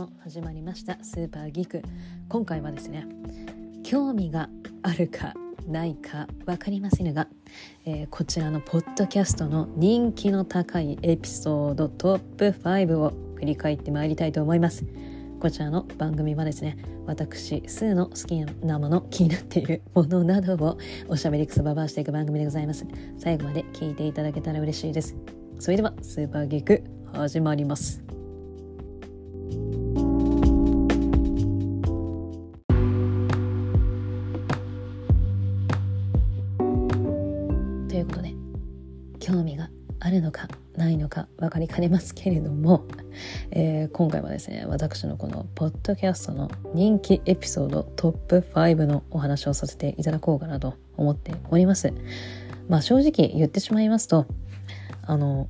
も始まりましたスーパーギク。今回はですね興味があるかないか分かりませんが、えー、こちらのポッドキャストの人気の高いエピソードトップ5を振り返ってまいりたいと思います。こちらの番組はですね私スーの好きなもの気になっているものなどをおしゃべりくそばばしていく番組でございます。最後まで聞いていただけたら嬉しいです。それではスーパーギク始まります。分かりかねますけれども、えー、今回はですね私のこのポッドキャストの人気エピソードトップ5のお話をさせていただこうかなと思っております。まあ正直言ってしまいますとあの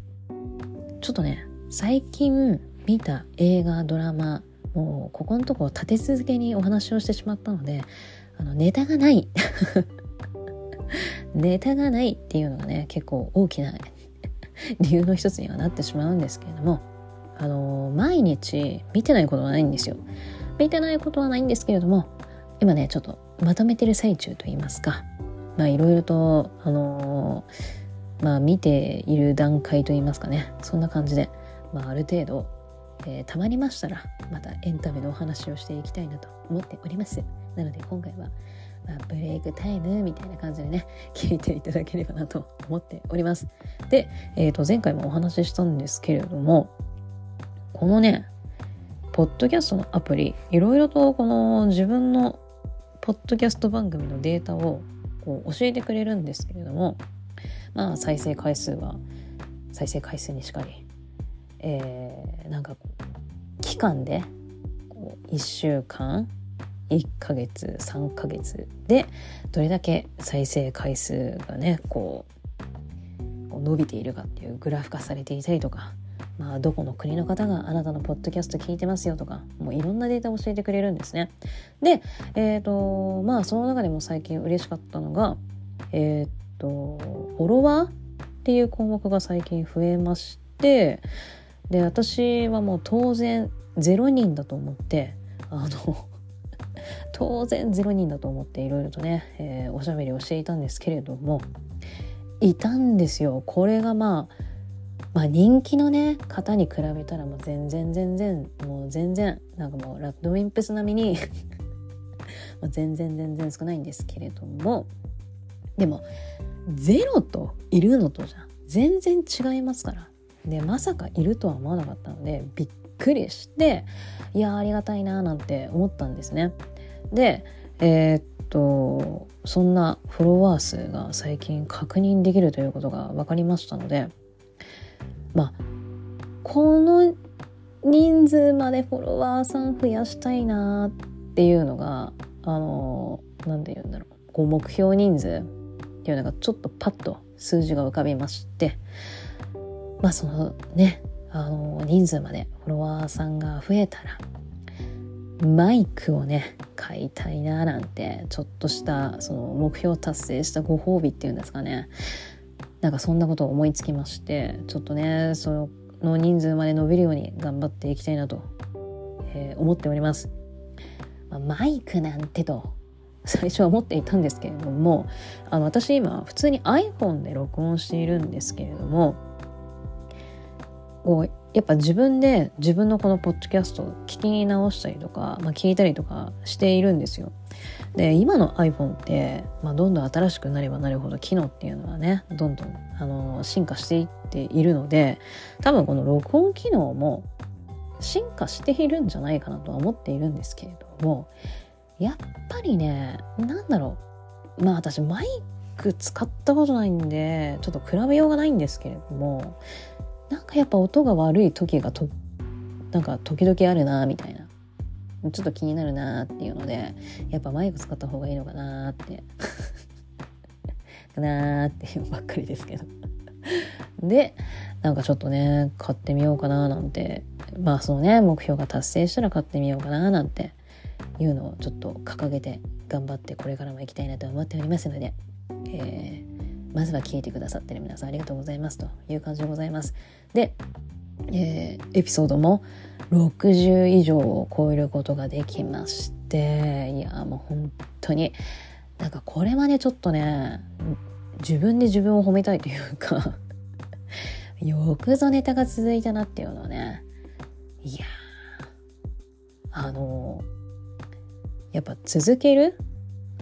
ちょっとね最近見た映画ドラマもうここのとこ立て続けにお話をしてしまったのであのネタがない。ネタがないっていうのがね結構大きな 理由の一つにはなってしまうんですけれどもあの毎日見てないことはないんですよ。見てないことはないんですけれども今ねちょっとまとめてる最中と言いますかまあいろいろとあのまあ見ている段階と言いますかねそんな感じで、まあ、ある程度、えー、たまりましたらまたエンタメのお話をしていきたいなと思っております。なので今回はまあ、ブレイクタイムみたいな感じでね 聞いていただければなと思っております。で、えー、と前回もお話ししたんですけれどもこのねポッドキャストのアプリいろいろとこの自分のポッドキャスト番組のデータをこう教えてくれるんですけれどもまあ再生回数は再生回数にしかりえー、なんか期間でこう1週間1ヶ月3ヶ月でどれだけ再生回数がねこう伸びているかっていうグラフ化されていたりとかまあ、どこの国の方があなたのポッドキャスト聞いてますよとかもういろんなデータを教えてくれるんですね。で、えっ、ー、とまあその中でも最近嬉しかったのがえっ、ー、とフォロワーっていう項目が最近増えましてで私はもう当然0人だと思ってあの当然0人だと思っていろいろとね、えー、おしゃべりをしていたんですけれどもいたんですよ。これがまあまあ人気のね方に比べたらもう全然全然もう全然なんかもうラッドウィンプス並みに 全然全然少ないんですけれどもでもゼロといるのとじゃ全然違いますから。でまさかいるとは思わなかったのでびっくりしていやありがたいななんて思ったんですね。でえー、っとそんなフォロワー数が最近確認できるということが分かりましたのでまあこの人数までフォロワーさん増やしたいなっていうのがあの何て言うんだろうこう目標人数っていうのがちょっとパッと数字が浮かびましてまあそのねあの人数までフォロワーさんが増えたらマイクをね買いたいななんてちょっとしたその目標達成したご褒美っていうんですかね。なんかそんなことを思いつきましてちょっとねその人数まで伸びるように頑張っていきたいなと、えー、思っております、まあ、マイクなんてと最初は思っていたんですけれどもあの私今普通に iPhone で録音しているんですけれどもこうやっぱ自分で自分のこのポッドキャストを聞き直したりとか、まあ、聞いたりとかしているんですよ。で今の iPhone って、まあ、どんどん新しくなればなるほど機能っていうのはねどんどんあの進化していっているので多分この録音機能も進化しているんじゃないかなとは思っているんですけれどもやっぱりねなんだろうまあ私マイク使ったことないんでちょっと比べようがないんですけれどもなんかやっぱ音が悪い時がとなんか時々あるなみたいな。ちょっと気になるなっていうのでやっぱマイク使った方がいいのかなって。かなーっていうばっかりですけど。でなんかちょっとね買ってみようかななんて。まあそのね目標が達成したら買ってみようかななんて。いうのをちょっと掲げて頑張ってこれからも行きたいなと思っておりますので、えー、まずは聞いてくださってる皆さんありがとうございますという感じでございます。で、えー、エピソードも60以上を超えることができましていやもう本当になんかこれはねちょっとね自分で自分を褒めたいというか よくぞネタが続いたなっていうのはねいやあのやっぱ続ける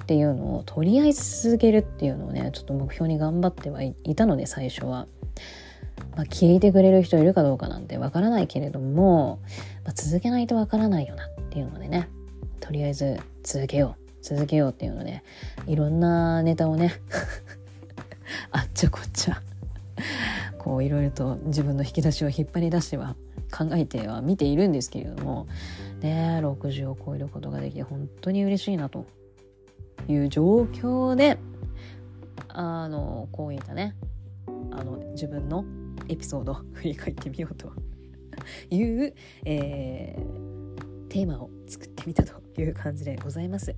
っていうのをとりあえず続けるっていうのをねちょっと目標に頑張ってはいたので最初は。まあ、聞いてくれる人いるかどうかなんてわからないけれども、まあ、続けないとわからないよなっていうのでねとりあえず続けよう続けようっていうのでいろんなネタをね あっちゃこっちゃこういろいろと自分の引き出しを引っ張り出しては考えては見ているんですけれどもね60を超えることができて本当に嬉しいなという状況であのこういったねあの自分のエピソードを 振り返ってみようと いう、えー、テーマを作ってみたという感じでございます。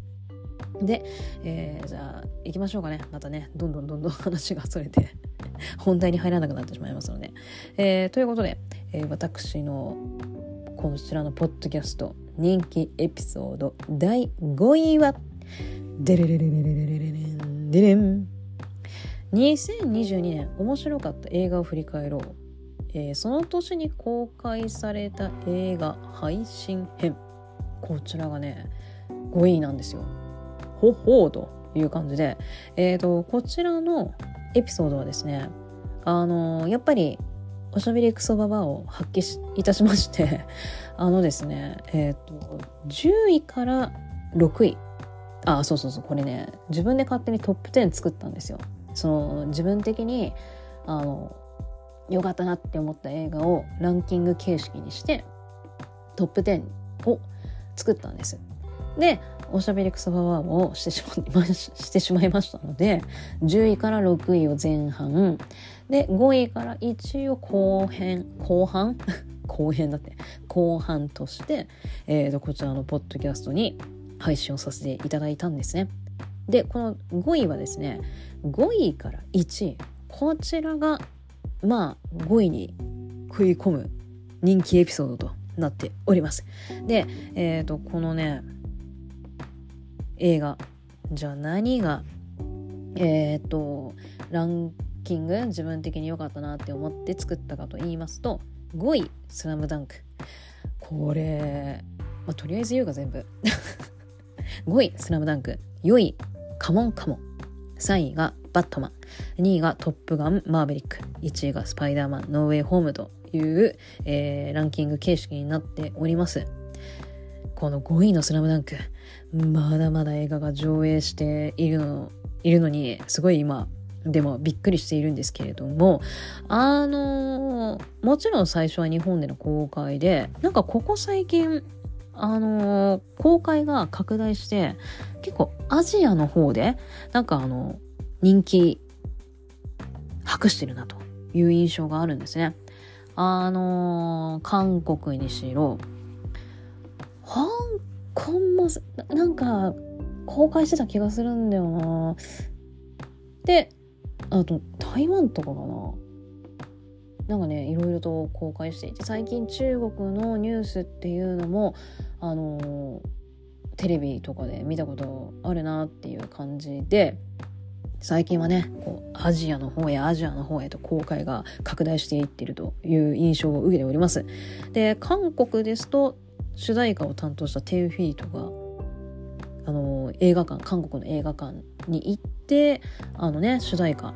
で、えー、じゃあ行きましょうかねまたねどんどんどんどん 話がそれて本題に入らなくなってしまいますので。えー、ということで、えー、私のこちらのポッドキャスト人気エピソード第5位はデレレレレレレレレンデレン2022年面白かった映画を振り返ろう、えー、その年に公開された映画配信編。こちらがね5位なんですよ。ほほうという感じで、えーと、こちらのエピソードはですねあのやっぱりおしゃべりクソババアを発揮いたしまして。あのですねえっ、ー、と10位から6位あそうそうそうこれね自分で勝手にトップ10作ったんですよ。その自分的にあの良かったなって思った映画をランキング形式にしてトップ10を作ったんです。でおしゃべりクソババアをしてしま してしまいましたので10位から6位を前半。で5位から1位を後編後半？後編だって。後半として、えーと、こちらのポッドキャストに配信をさせていただいたんですね。でこの5位はですね5位から1位こちらがまあ5位に食い込む人気エピソードとなっております。で、えっ、ー、とこのね映画じゃあ何がえっ、ー、とランキング自分的に良かったなって思って作ったかと言いますと5位「スラムダンクこれ、まあ、とりあえず言うが全部5位「スラムダンク。4位「カモンカモン」3位が「バットマン」2位が「トップガンマーヴェリック」1位が「スパイダーマンノーウェイホーム」という、えー、ランキング形式になっております。この5位の「スラムダンクまだまだ映画が上映しているのいるのにすごい今でもびっくりしているんですけれどもあのもちろん最初は日本での公開でなんかここ最近あの公開が拡大して結構アジアの方でなんかあの人気博してるなという印象があるんですね。あの韓国にしろ香港もなんか公開してた気がするんだよな。であと台湾とかかななんかねいろいろと公開していて最近中国のニュースっていうのもあのテレビとかで見たことあるなっていう感じで最近はねこうアジアの方やアジアの方へと公開が拡大していってるという印象を受けております。で韓国ですと主題歌を担当した10フィートがあの映画館韓国の映画館に行ってあのね主題歌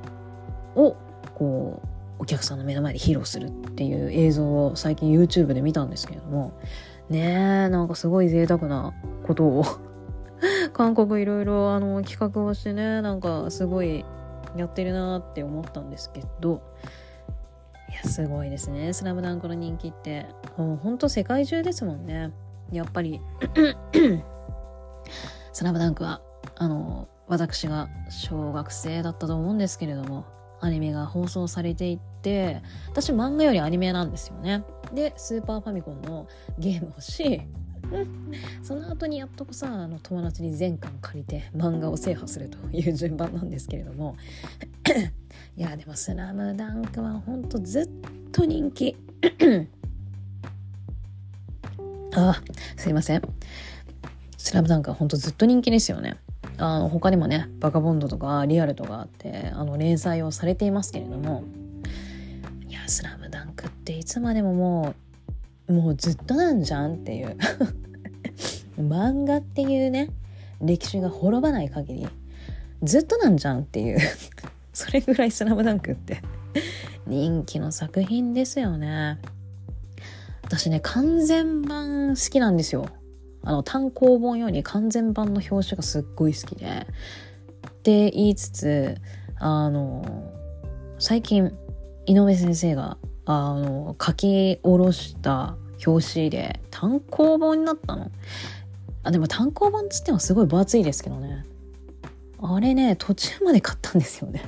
をこうお客さんの目の前で披露するっていう映像を最近 YouTube で見たんですけれどもねえなんかすごい贅沢なことを 韓国いろいろあの企画をしてねなんかすごいやってるなって思ったんですけどいやすごいですね「スラムダンクの人気ってもうほんと世界中ですもんね。やっぱり スラムダンクは、あの、私が小学生だったと思うんですけれども、アニメが放送されていって、私漫画よりアニメなんですよね。で、スーパーファミコンのゲームをし、その後にやっとこさあの友達に全巻借りて漫画を制覇するという順番なんですけれども いやでも「スラムダンクはほんとずっと人気 あ、すいません。スラムダンクは本当ずっと人気ですよね。あの他にもねバカボンドとかリアルとかあってあの連載をされていますけれども。いや「スラムダンクっていつまでももうもうずっとなんじゃんっていう。漫画っていうね歴史が滅ばない限りずっとなんじゃんっていう。それぐらい「スラムダンクって。人気の作品ですよね。私ね完全版好きなんですよ。あの単行本より完全版の表紙がすっごい好きで。って言いつつ、あの、最近、井上先生が、あの、書き下ろした表紙で単行本になったの。あ、でも単行本つってもすごい分厚いですけどね。あれね、途中まで買ったんですよね。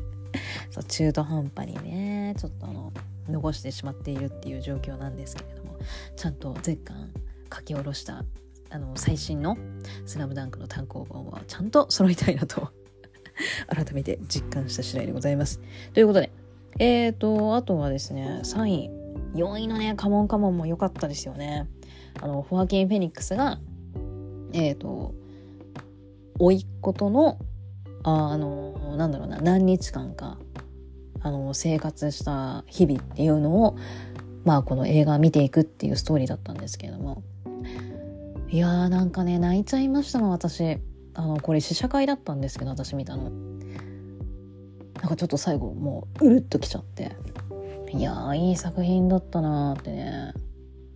そう中途半端にね、ちょっとあの、残してしまっているっていう状況なんですけれども、ちゃんと絶巻書き下ろしたあの最新の「スラムダンクの単行本はちゃんと揃いたいなと 改めて実感した次第でございます。ということで、えーと、あとはですね、3位、4位のね、カモンカモンも良かったですよね。あの、フォアキン・フェニックスが、えーと、甥っ子との、ああの、なんだろうな、何日間か、あの、生活した日々っていうのを、まあ、この映画見ていくっていうストーリーだったんですけれども、いやーなんかね泣いちゃいましたもん私。あのこれ試写会だったんですけど私見たの。なんかちょっと最後もううるっときちゃって。いやーいい作品だったなーってね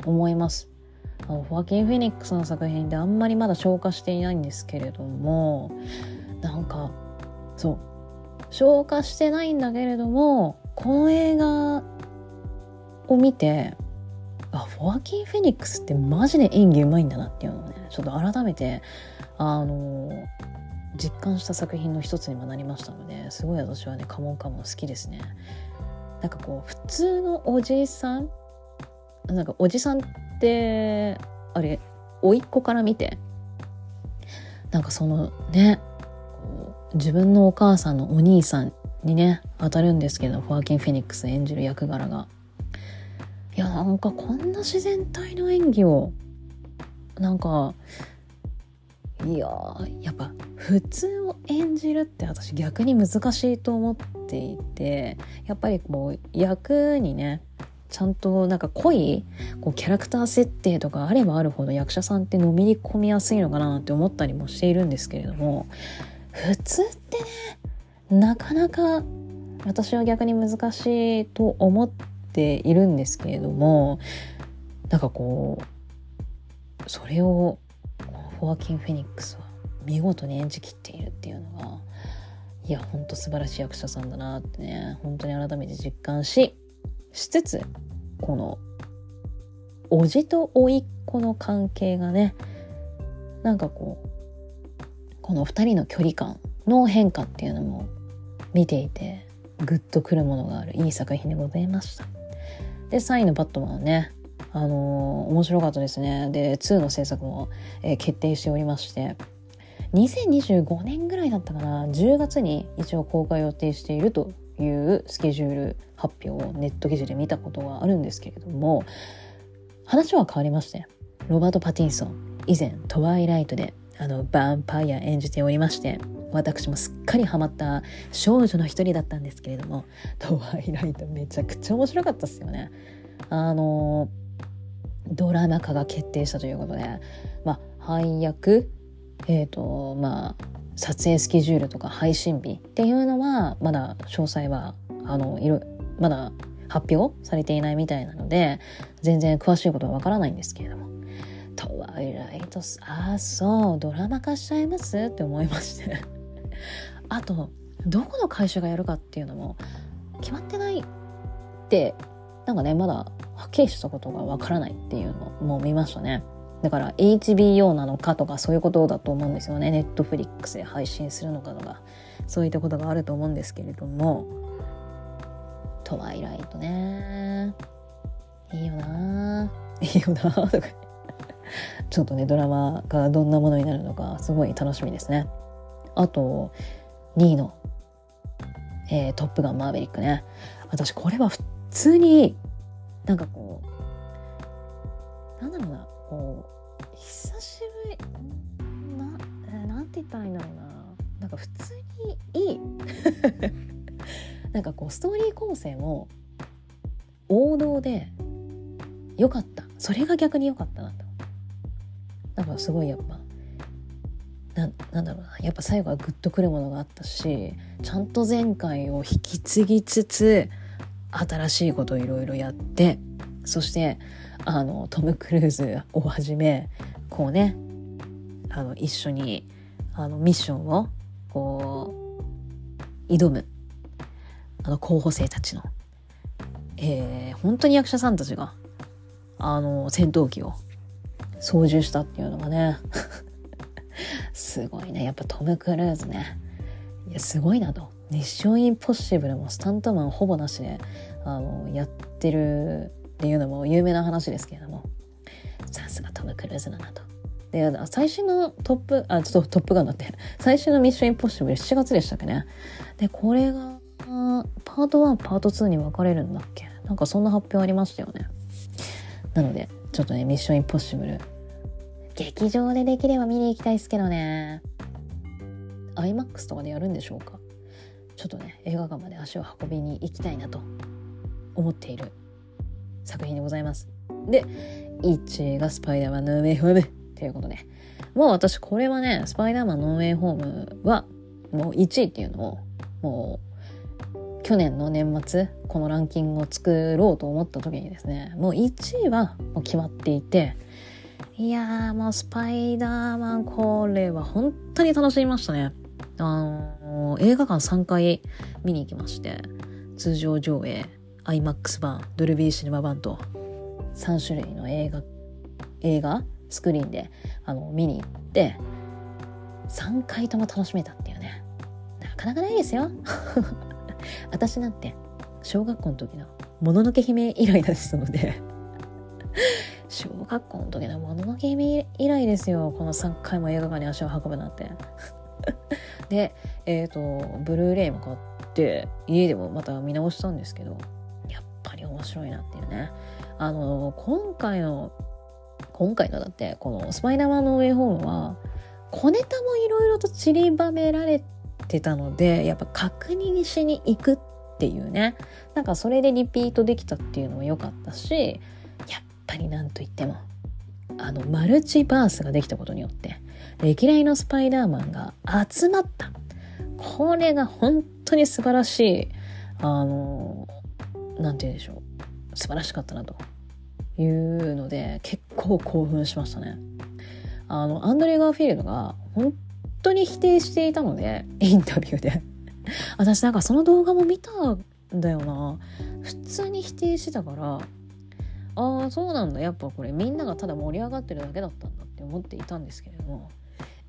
思います。あのフォアキン・フェニックスの作品であんまりまだ消化していないんですけれどもなんかそう。消化してないんだけれどもこの映画を見てあフォアキン・フェニックスってマジで演技うまいんだなっていうのをねちょっと改めてあの実感した作品の一つにもなりましたのですごい私はねカモンカモン好きですね。なんかこう普通のおじいさんなんかおじさんってあれ甥っ子から見てなんかそのね自分のお母さんのお兄さんにね当たるんですけどフォアキン・フェニックス演じる役柄が。やなんかこんな自然体の演技をなんかいややっぱ普通を演じるって私逆に難しいと思っていてやっぱりこう役にねちゃんとなんか濃いこうキャラクター設定とかあればあるほど役者さんってのめり込みやすいのかなって思ったりもしているんですけれども普通ってねなかなか私は逆に難しいと思ってているんですけれどもなんかこうそれをこのフォアキン・フェニックスは見事に演じきっているっていうのがいやほんと素晴らしい役者さんだなってね本当に改めて実感ししつつこのおじと甥っ子の関係がねなんかこうこの2人の距離感の変化っていうのも見ていてグッとくるものがあるいい作品でございました。で3位のバットマンねあのー、面白かったですね。で2の制作も、えー、決定しておりまして。2025年ぐらいだったかな。10月に一応公開予定しているというスケジュール発表をネット記事で見たことがあるんですけれども話は変わりまして。ロバート・パティンソン以前「トワイライト」であのバンパイア演じておりまして私もすっかりハマった少女の一人だったんですけれども「トワイライト」めちゃくちゃ面白かったっすよね。あのドラマ化が決定したということで、まあ、配役えっ、ー、とまあ撮影スケジュールとか配信日っていうのはまだ詳細はあのいろまだ発表されていないみたいなので全然詳しいことはわからないんですけれども「トワイライトああそうドラマ化しちゃいます?」って思いまして。あとどこの会社がやるかっていうのも決まってないってなんかねまだはっきりしたことがわからないっていうのも見ましたね。だから HBO なのかとかそういうことだと思うんですよね。ネットフリックスで配信するのかとかそういったことがあると思うんですけれども。トワイライトね。いいよないいよなとか。ちょっとねドラマがどんなものになるのかすごい楽しみですね。あと2位の、えー、トップガンマーヴェリックね。私これは普通になんかこう、なんだろうな、こう久しぶりななんて言ったらいいんだろうな。なんか普通にいい。なんかこうストーリー構成も王道で良かった。それが逆に良かったなと。なんかすごいやっぱななんだろうな。やっぱ最後はグッとくるものがあったしちゃんと前回を引き継ぎつつ新しいことをいろいろやってそしてあのトム・クルーズをはじめこうねあの一緒にあのミッションをこう挑むあの候補生たちの、えー、本当に役者さんたちがあの戦闘機を操縦したっていうのがね。すごいね。やっぱトム・クルーズね。いやすごいなと。ミッションインポッシブルもスタントマンほぼなしであのやってるっていうのも有名な話ですけれども。さすがトム・クルーズだなと。で最新のトップあちょっとトップガンだって。最新のミッションインポッシブル7月でしたっけね。でこれがパート1パート2に分かれるんだっけ。なんかそんな発表ありましたよね。なのでちょっとねミッションインポッシブル劇場でできれば見に行きたいですけどね。iMAX とかでやるんでしょうか。ちょっとね映画館まで足を運びに行きたいなと思っている作品でございます。で1位がスパイダーマンのウェイホームということで。もう私これはねスパイダーマンのウェイホームはもう1位っていうのをもう去年の年末このランキングを作ろうと思った時にですねもう1位はもう決まっていていやーもうスパイダーマンこれは本当に楽しみましたね。あのー、映画館3回見に行きまして通常上映 iMAX 版ドルビーシネマ版と3種類の映画映画スクリーンであの見に行って3回とも楽しめたっていうね。なかなかないですよ。私なんて小学校の時のもののけ姫以来ですので。小学校の時のもののけ姫以来ですよ。この3回も映画館に足を運ぶなんて。でえっ、ー、とブルーレイも買って家でもまた見直したんですけどやっぱり面白いなっていうね。あの今回の今回のだってこの「スパイダーマンのウェイホームは小ネタもいろいろと散りばめられてたのでやっぱ確認しに行くっていうね。なんかそれでリピートできたっていうのも良かったしやっぱりなんといってもあのマルチバースができたことによって歴代のスパイダーマンが集まった。これが本当に素晴らしいあの何て言うんでしょう素晴らしかったなというので結構興奮しましたね。あのアンドレ・ガーフィールドが本当に否定していたのでインタビューで。私なんかその動画も見たんだよな。普通に否定してたからああそうなんだやっぱこれみんながただ盛り上がってるだけだったんだって思っていたんですけれども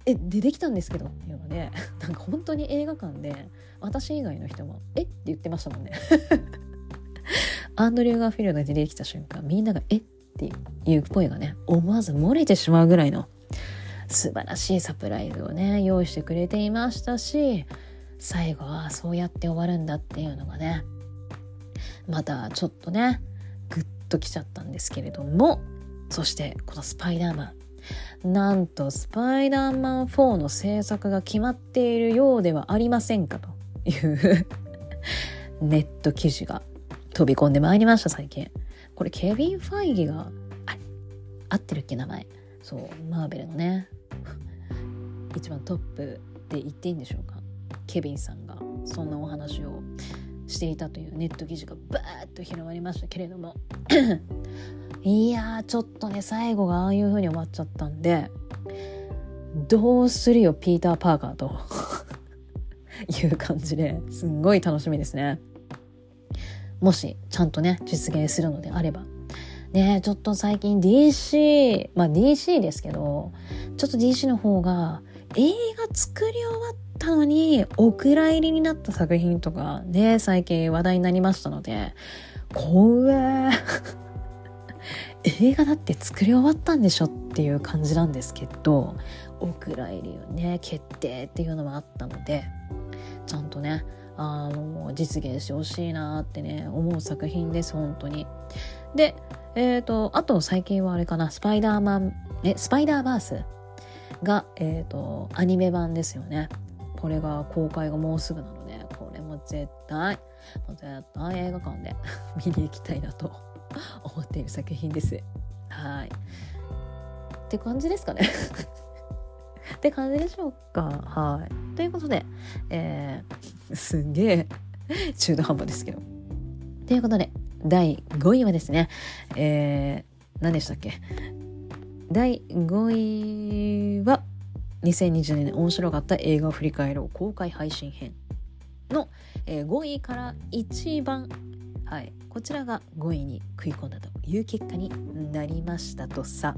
え出てきたんですけどっていうので なんか本当に映画館で私以外の人も「え？っ?」て言ってましたもんねアンドリュー・ガーフィールが出てきた瞬間みんなが「え？っ?」ていう声がね思わず漏れてしまうぐらいの素晴らしいサプライズをね用意してくれていましたし最後はそうやって終わるんだっていうのがねまたちょっとねときちゃったんですけれどもそしてこのスパイダーマン。なんとスパイダーマン4の制作が決まっているようではありませんかという ネット記事が飛び込んでまいりました最近。これケビン・ファイギがあ合ってるっけ名前？そうマーベルのね。一番トップで言っていいんでしょうか？ケビンさんがそんなお話をしていたというネット記事がバーッと広まりましたけれども。いやーちょっとね最後がああいう風に終わっちゃったんでどうするよピーター・パーカーと。いう感じですんごい楽しみですね。もしちゃんとね実現するのであれば。ねちょっと最近 DC まあ DC ですけどちょっと DC の方が映画作り終わったのにお蔵入りになった作品とかね最近話題になりましたので怖え 映画だって作り終わったんでしょっていう感じなんですけどお蔵入りをね決定っていうのもあったのでちゃんとねあの実現してほしいなってね思う作品です本当に。でえっ、ー、と、あと最近はあれかな、スパイダーマン、え、スパイダーバースが、えっ、ー、と、アニメ版ですよね。これが公開がもうすぐなので、これも絶対、もう絶対映画館で 見に行きたいなと 思っている作品です。はい。って感じですかね って感じでしょうか。はい。ということで、えー、すんげえ中途半端ですけど。ということで、第5位はですね、えー、何でしたっけ？第5位は、2020年面白かった映画を振り返ろう公開配信編の、え、5位から1番はい、こちらが5位に食い込んだという結果になりましたとさ。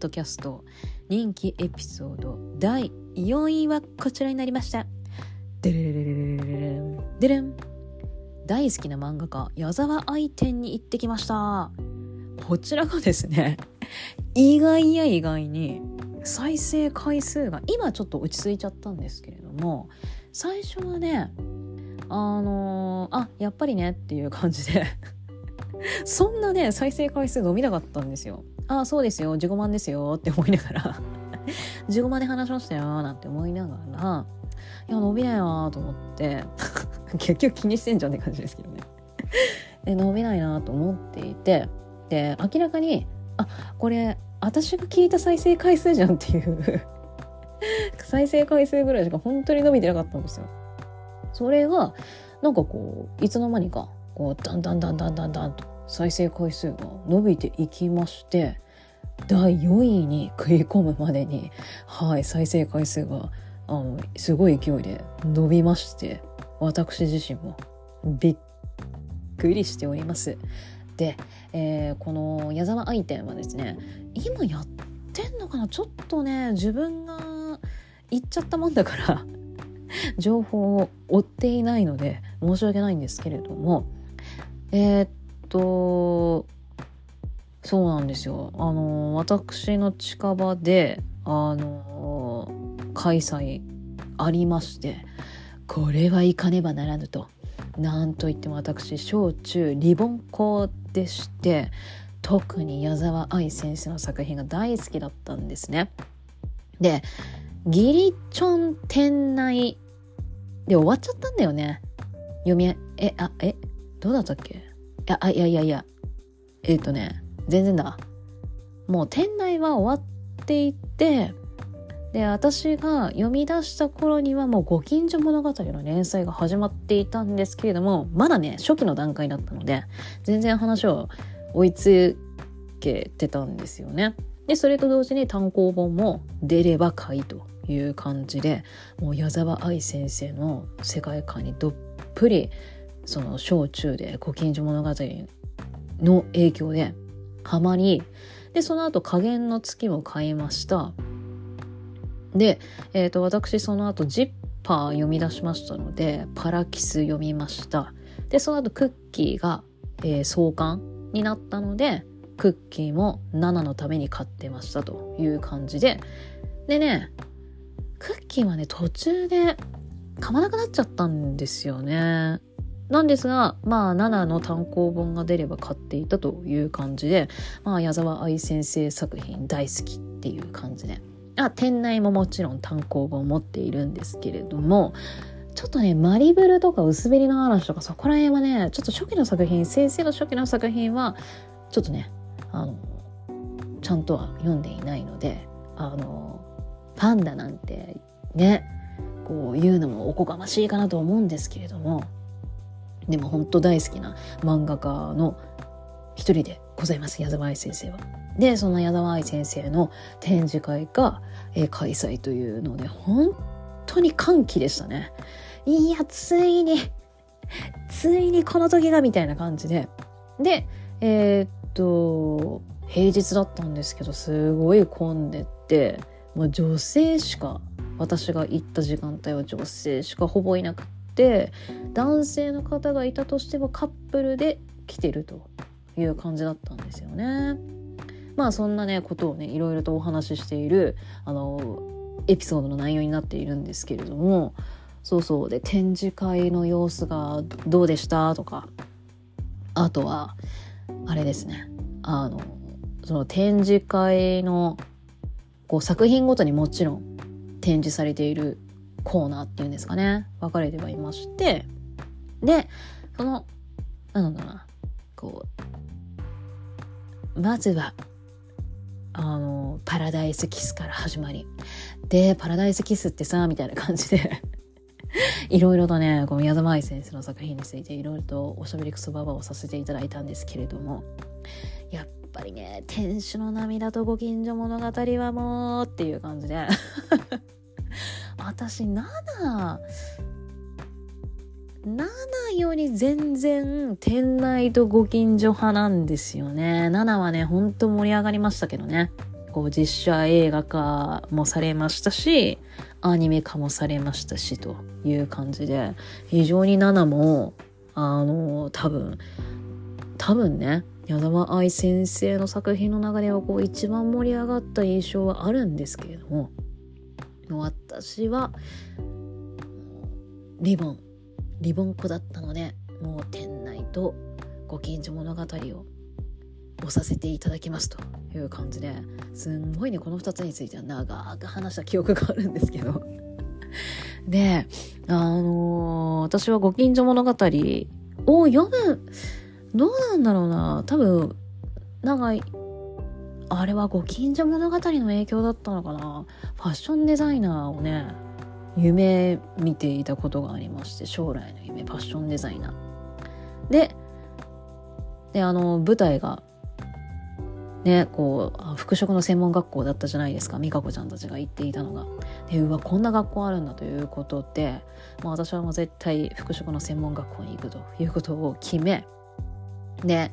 ドキャスト人気エピソード第4位はこちらになりましたデレレレレレレレンデレン大好きな漫画家矢沢愛店に行ってきましたこちらがですね意外や意外に再生回数が今ちょっと落ち着いちゃったんですけれども最初はねあのー、あやっぱりねっていう感じでそんなね、再生回数伸びなかったんですよ。ああ、そうですよ、15万ですよ。って思いながら。15万で話しましたよ。なんて思いながら、いや、伸びないなと思って、結局気にしてんじゃんって感じですけどね。で、伸びないなと思っていて、で、明らかに、あ、これ、私が聞いた再生回数じゃんっていう。再生回数ぐらいしか本当に伸びてなかったんですよ。それが、なんかこう、いつの間にか、こう、だんだんだんだんだんだんと再生回数が伸びていきまして第4位に食い込むまでにはい再生回数があのすごい勢いで伸びまして私自身もびっくりしております。で、えー、この矢沢愛店はですね今やってんのかな？ちょっとね自分が言っちゃったもんだから情報を追っていないので申し訳ないんですけれどもえー、っとそうなんですよあの私の近場であの開催ありましてこれは行かねばならぬとなんといっても私小中リボン校でして特に矢沢愛先生の作品が大好きだったんですね。でギリチョン店内で終わっちゃったんだよね。読みえあえどうだったっけ？や、あ、いやいやいや、えっ、ー、とね、全然だ。もう店内は終わっていて、で、私が読み出した頃にはもうご近所物語の連載が始まっていたんですけれども、まだね、初期の段階だったので、全然話を追いつけてたんですよね。で、それと同時に単行本も出れば買いという感じで、もう矢沢愛先生の世界観にどっぷりその小中でご近所物語の影響でハマりでその後加減の月も買いました。で、えーと、私その後ジッパー読み出しましたのでパラキス読みました。でその後クッキーが、えー、創刊になったのでクッキーも7のために買ってましたという感じで。でねクッキーはね途中で噛まなくなっちゃったんですよね。なんですが、まあ、7の単行本が出れば買っていたという感じで、まあ、矢沢愛先生作品大好きっていう感じで。あ、店内ももちろん単行本持っているんですけれども、ちょっとね、マリブルとか薄紅の嵐とかそこら辺はね、ちょっと初期の作品、先生の初期の作品は、ちょっとね、あの、ちゃんとは読んでいないので、あの、パンダなんてね、こう言うのもおこがましいかなと思うんですけれども、でも本当大好きな漫画家の一人でございます矢沢愛先生は。でその矢沢愛先生の展示会が、え、開催というので本当に歓喜でしたね。いやついについにこの時がみたいな感じで。でえー、っと平日だったんですけどすごい混んでってもう女性しか私が行った時間帯は女性しかほぼいなくて。て男性の方がいたとしてもカップルで来てるという感じだったんですよね。まあそんなねことをねいろいろとお話ししているあのエピソードの内容になっているんですけれどもそうそうで展示会の様子がどうでしたとかあとはあれですねあのその展示会のこう作品ごとにもちろん展示されているコーナーっていうんですかね。分かれてはいまして。でそのなんだろうな。こうまずはあのパラダイスキスから始まり。でパラダイスキスってさみたいな感じで。いろいろとねこの矢沢愛先生の作品についていろいろとおしゃべりクソババをさせていただいたんですけれども。やっぱりね天使の涙とご近所物語はもうっていう感じで。私7 7より全然店内とご近所派なんですよね。7はね、ほんと盛り上がりましたけどね。こう実写映画化もされましたし、アニメ化もされましたしという感じで、非常に7も、あの、多分、多分ね、矢沢愛先生の作品の中ではこう一番盛り上がった印象はあるんですけれども、私は、リボンリボン子だったのでもう店内とご近所物語を押させていただきますという感じですんごいねこの2つについては長く話した記憶があるんですけど。であのー、私はご近所物語を読むどうなんだろうな。多分長いあれはご近所物語の影響だったのかな？ファッションデザイナーをね夢見ていたことがありまして将来の夢ファッションデザイナー。でであの舞台がねこう服飾の専門学校だったじゃないですか。美香子ちゃんたちが行っていたのが。でうわこんな学校あるんだということで、まあ、私はもう絶対服飾の専門学校に行くということを決めで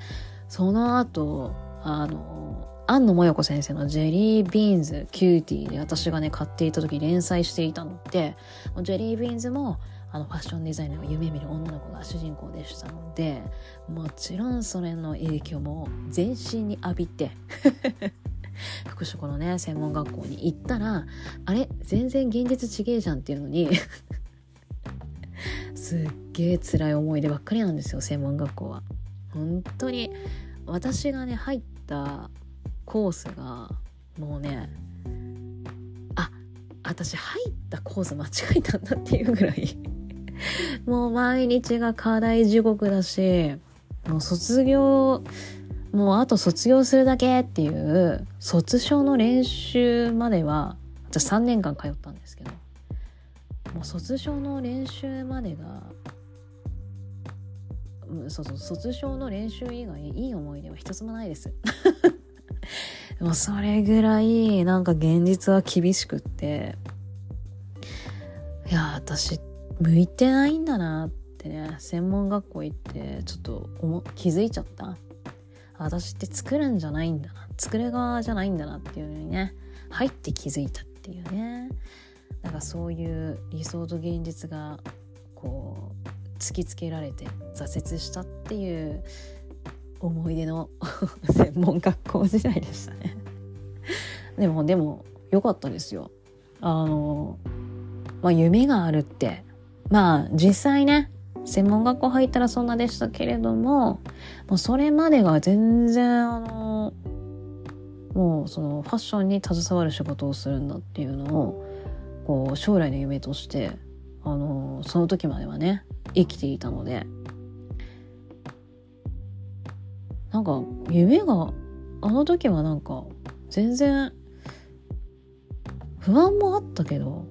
その後あの安野モヨコ先生のジェリービーンズ CUTiE で私がね買っていた時連載していたのでジェリービーンズもあのファッションデザイナーを夢見る女の子が主人公でしたのでもちろんそれの影響も全身に浴びて 服飾のね専門学校に行ったらあれ？全然現実ちげえじゃんっていうのに すっげえ辛い思い出ばっかりなんですよ専門学校は。本当に。私がね入ったコースがもうねあ私入ったコース間違えたんだっていうぐらい。もう毎日が課題地獄だしもう卒業もうあと卒業するだけっていう卒賞の練習まではじゃ3年間通ったんですけどもう卒賞の練習までがそうそう卒賞の練習以外いい思い出は一つもないです。もそれぐらいなんか現実は厳しくって。いや私向いてないんだなってね。専門学校行ってちょっと思気づいちゃった。私って作るんじゃないんだな。作る側じゃないんだなっていうのにね入って気づいたっていうね。なんかそういう理想と現実がこう突きつけられて挫折したっていう思い出の 専門学校時代でしたね。でもでも良かったですよ。あのまあ夢があるって。まあ実際ね専門学校入ったらそんなでしたけれどももうそれまでが全然あのもうそのファッションに携わる仕事をするんだっていうのをこう将来の夢としてあのその時まではね生きていたのでなんか夢があの時はなんか全然不安もあったけど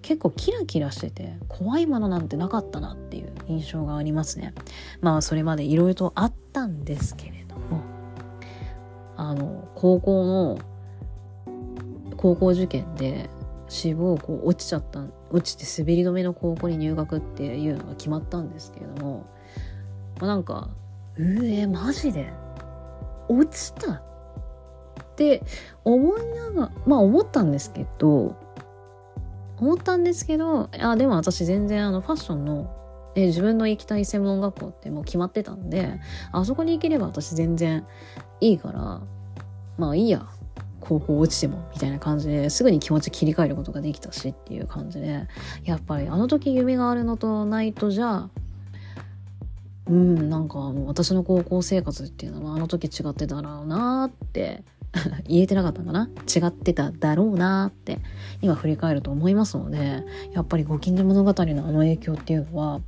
結構キラキラしてて怖いものなんてなかったなっていう印象がありますね。まあそれまでいろいろとあったんですけれどもあの高校の高校受験で志望校落ちちゃった落ちて滑り止めの高校に入学っていうのが決まったんですけれども、まあ、なんかうえマジで？落ちた？って思いながらまあ思ったんですけど思ったんですけどあでも私全然あのファッションので自分の行きたい専門学校ってもう決まってたんであそこに行ければ私全然いいからまあいいや高校落ちてもみたいな感じですぐに気持ち切り替えることができたしっていう感じでやっぱりあの時夢があるのとないとじゃあうんなんか私の高校生活っていうのはあの時違ってたろうなって 言えてなかったかな？違ってただろうなって今振り返ると思いますのでやっぱりご近所物語のあの影響っていうのは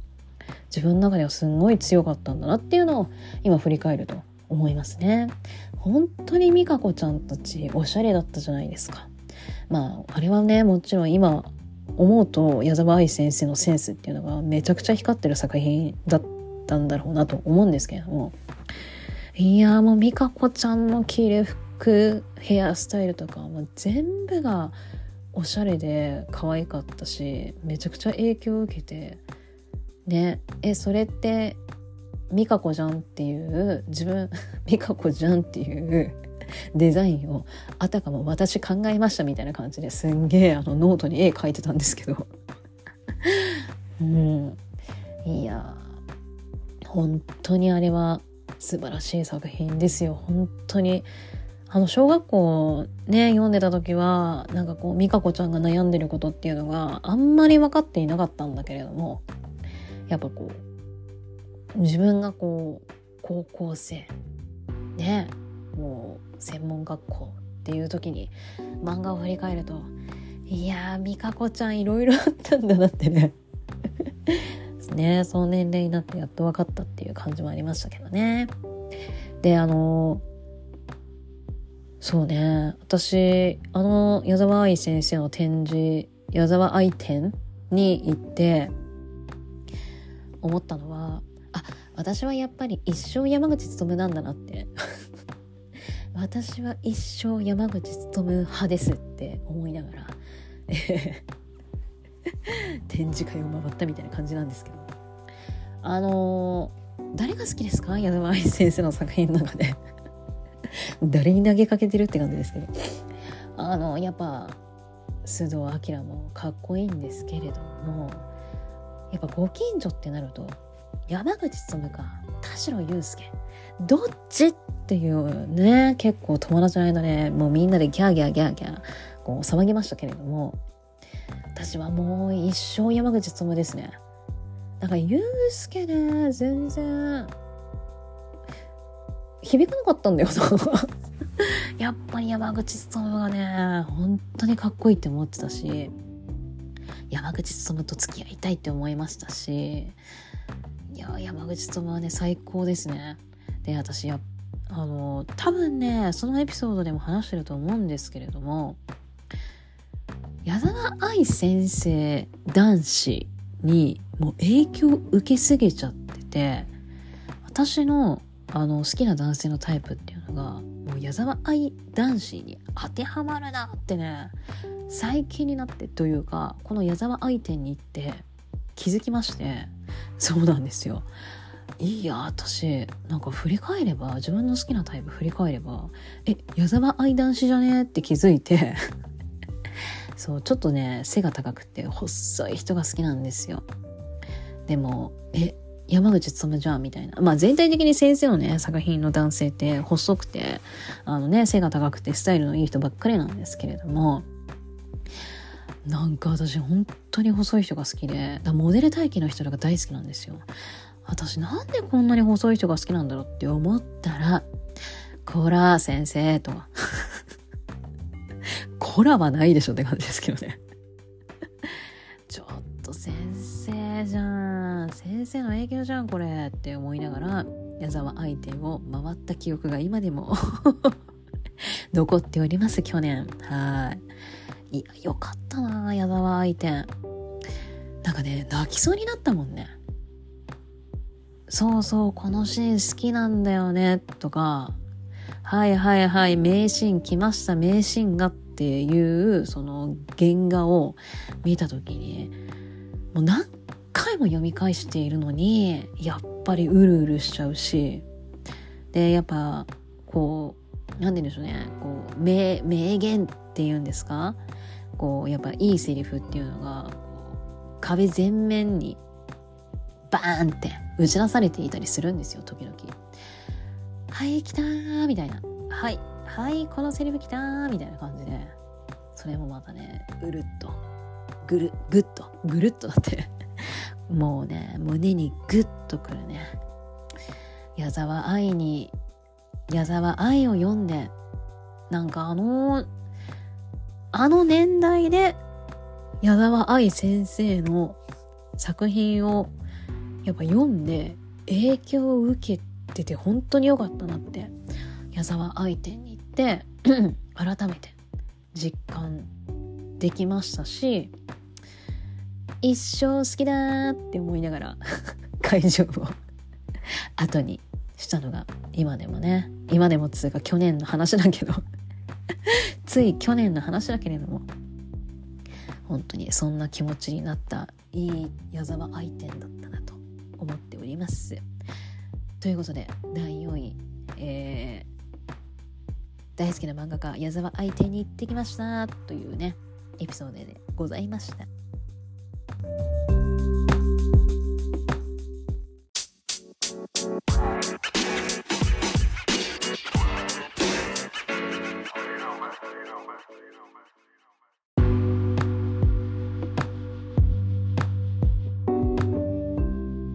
自分の中ではすんごい強かったんだなっていうのを今振り返ると思いますね。本当に美香子ちゃんたちおしゃれだったじゃないですか。まああれはねもちろん今思うと矢沢愛先生のセンスっていうのがめちゃくちゃ光ってる作品だったんだろうなと思うんですけれども。いやもう美香子ちゃんの着る服ヘアスタイルとかも全部がおしゃれで可愛かったしめちゃくちゃ影響を受けて。ね。えそれって美香子じゃんっていう自分美香子じゃんっていう デザインをあたかも私考えましたみたいな感じですんげえあのノートに絵描いてたんですけど。うん。いや本当にあれは素晴らしい作品ですよ。本当に。あの小学校ね読んでた時はなんかこう美香子ちゃんが悩んでることっていうのがあんまり分かっていなかったんだけれどもやっぱこう自分がこう高校生ねもう専門学校っていう時に漫画を振り返るといやー美香子ちゃんいろいろあったんだなってね。ね。その年齢になってやっと分かったっていう感じもありましたけどね。であのそうね。私あの矢沢愛先生の展示矢沢愛展に行って思ったのはあ私はやっぱり一生山口勉なんだなって。私は一生山口勉派ですって思いながら 展示会を回ったみたいな感じなんですけど。あのー、誰が好きですか？矢沢愛先生の作品の中で。誰に投げかけてるって感じですけど。あのやっぱ須藤明もかっこいいんですけれどもやっぱご近所ってなると山口勉か田代祐介どっちっていうね結構友達の間ねもうみんなでギャーギャーギャーギャーこう騒ぎましたけれども私はもう一生山口勉ですね。だから祐介ね全然響かなかったんだよ やっぱり山口勉がね本当にかっこいいって思ってたし山口勉と付き合いたいって思いましたしいや山口勉はね最高ですね。で私やあの多分ねそのエピソードでも話してると思うんですけれども矢沢愛先生男子にもう影響受けすぎちゃってて私のあの好きな男性のタイプっていうのがもう矢沢愛男子に当てはまるなってね最近になってというかこの矢沢愛店に行って気づきましてそうなんですよ。いいや私なんか振り返れば自分の好きなタイプ振り返ればえ矢沢愛男子じゃね？って気づいてそうちょっとね背が高くて細い人が好きなんですよ。でもえ山口勉じゃんみたいな。まあ全体的に先生のね、作品の男性って細くて、あのね、背が高くてスタイルのいい人ばっかりなんですけれども、なんか私本当に細い人が好きでモデル体型の人が大好きなんですよ。私なんでこんなに細い人が好きなんだろうって思ったら「こら先生」とかこらはないでしょって感じですけどね。ちょっと先生じゃん。先生の影響じゃんこれ。って思いながら矢沢愛店を回った記憶が今でも 残っております去年。はい。いや、よかったな矢沢愛店。なんかね、泣きそうになったもんね。そうそう、このシーン好きなんだよね、とか、はいはいはい、名シーン来ました、名シーンがっていう、その原画を見た時に、もう何回も読み返しているのに、やっぱりうるうるしちゃうし、で、やっぱ、こう、なんて言うんでしょうね、こう、名、名言っていうんですか？構やっぱいいセリフっていうのが壁全面にバーンって打ち出されていたりするんですよ時々。はい来たーみたいな。はいはいこのセリフ来たーみたいな感じで。それもまたねうるっと。ぐるぐっと。ぐるっとだって。もうね胸にグッとくるね。矢沢愛に矢沢愛を読んでなんかあのあの年代で矢沢愛先生の作品をやっぱ読んで影響を受けてて本当に良かったなって矢沢愛店に行って 改めて実感できましたし一生好きだって思いながら 会場を 後にしたのが今でもね今でもつうか去年の話だけど つい去年の話だけれども本当にそんな気持ちになったいい矢沢愛店だったなと思っております。ということで第4位、えー、大好きな漫画家矢沢愛店に行ってきましたというねエピソードでございました。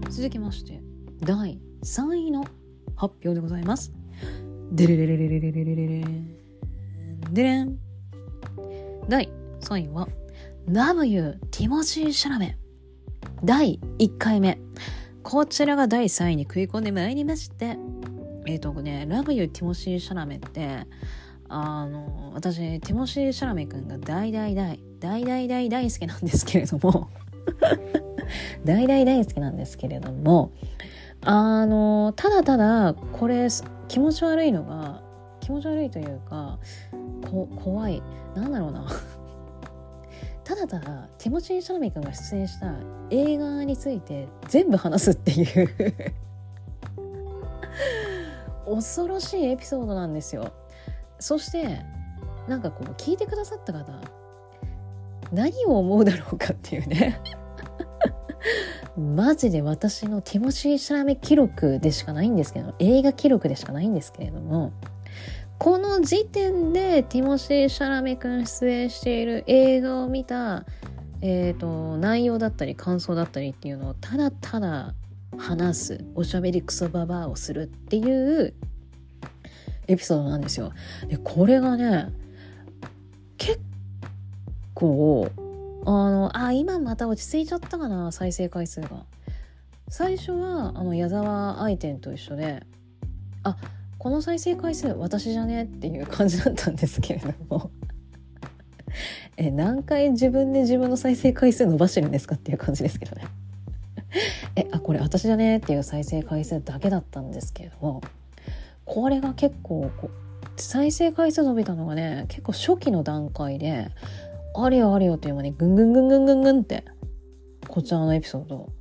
続きまして第3位の発表でございます。デレレレレレレレレレレンデレン第3位は Love You ティモシー・シャラメ。第1回目。こちらが第3位に食い込んでまいりまして。えっ、ー、とね Love You ティモシー・シャラメってあの私ティモシー・シャラメ君が大大大大大大大好きなんですけれども。大大大好きなんですけれどもあのただただこれ気持ち悪いのが気持ち悪いというかこ怖い。なんだろうな。ただただティモシー・シャラミ君が出演した映画について全部話すっていう。恐ろしいエピソードなんですよ。そしてなんかこう聞いてくださった方何を思うだろうかっていうね。マジで私のティモシー・シャラメ記録でしかないんですけど映画記録でしかないんですけれどもこの時点でティモシー・シャラメ君出演している映画を見た、えーと、内容だったり感想だったりっていうのをただただ話すおしゃべりクソババアをするっていうエピソードなんですよ。でこれがね結構あの、あ、今また落ち着いちゃったかな、再生回数が。最初は、あの、矢沢愛店と一緒で、あ、この再生回数私じゃねっていう感じだったんですけれども。え、何回自分で自分の再生回数伸ばしてるんですかっていう感じですけどね。え、あ、これ私じゃねっていう再生回数だけだったんですけれど。も、これが結構こう、再生回数伸びたのがね、結構初期の段階で、あれよあれよっていう間にぐんぐんぐんぐんぐんぐんってこちらのエピソード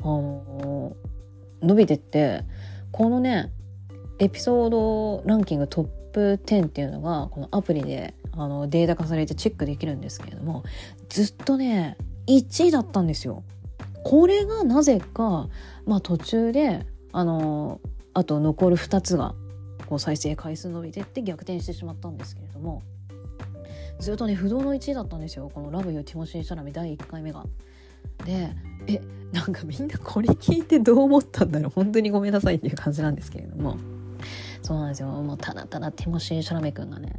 あのー、伸びてってこのねエピソードランキングトップ10っていうのがこのアプリであのデータ化されてチェックできるんですけれどもずっとね1位だったんですよ。これがなぜか、まあ、途中であのあと残る2つがこう再生回数伸びてって逆転してしまったんですけれどもずっとね不動の1位だったんですよこの「Love you ティモシー・シャラメ」第1回目が。でえなんかみんなこれ聞いてどう思ったんだろう本当にごめんなさいっていう感じなんですけれどもそうなんですよもうただただティモシー・シャラメ君がね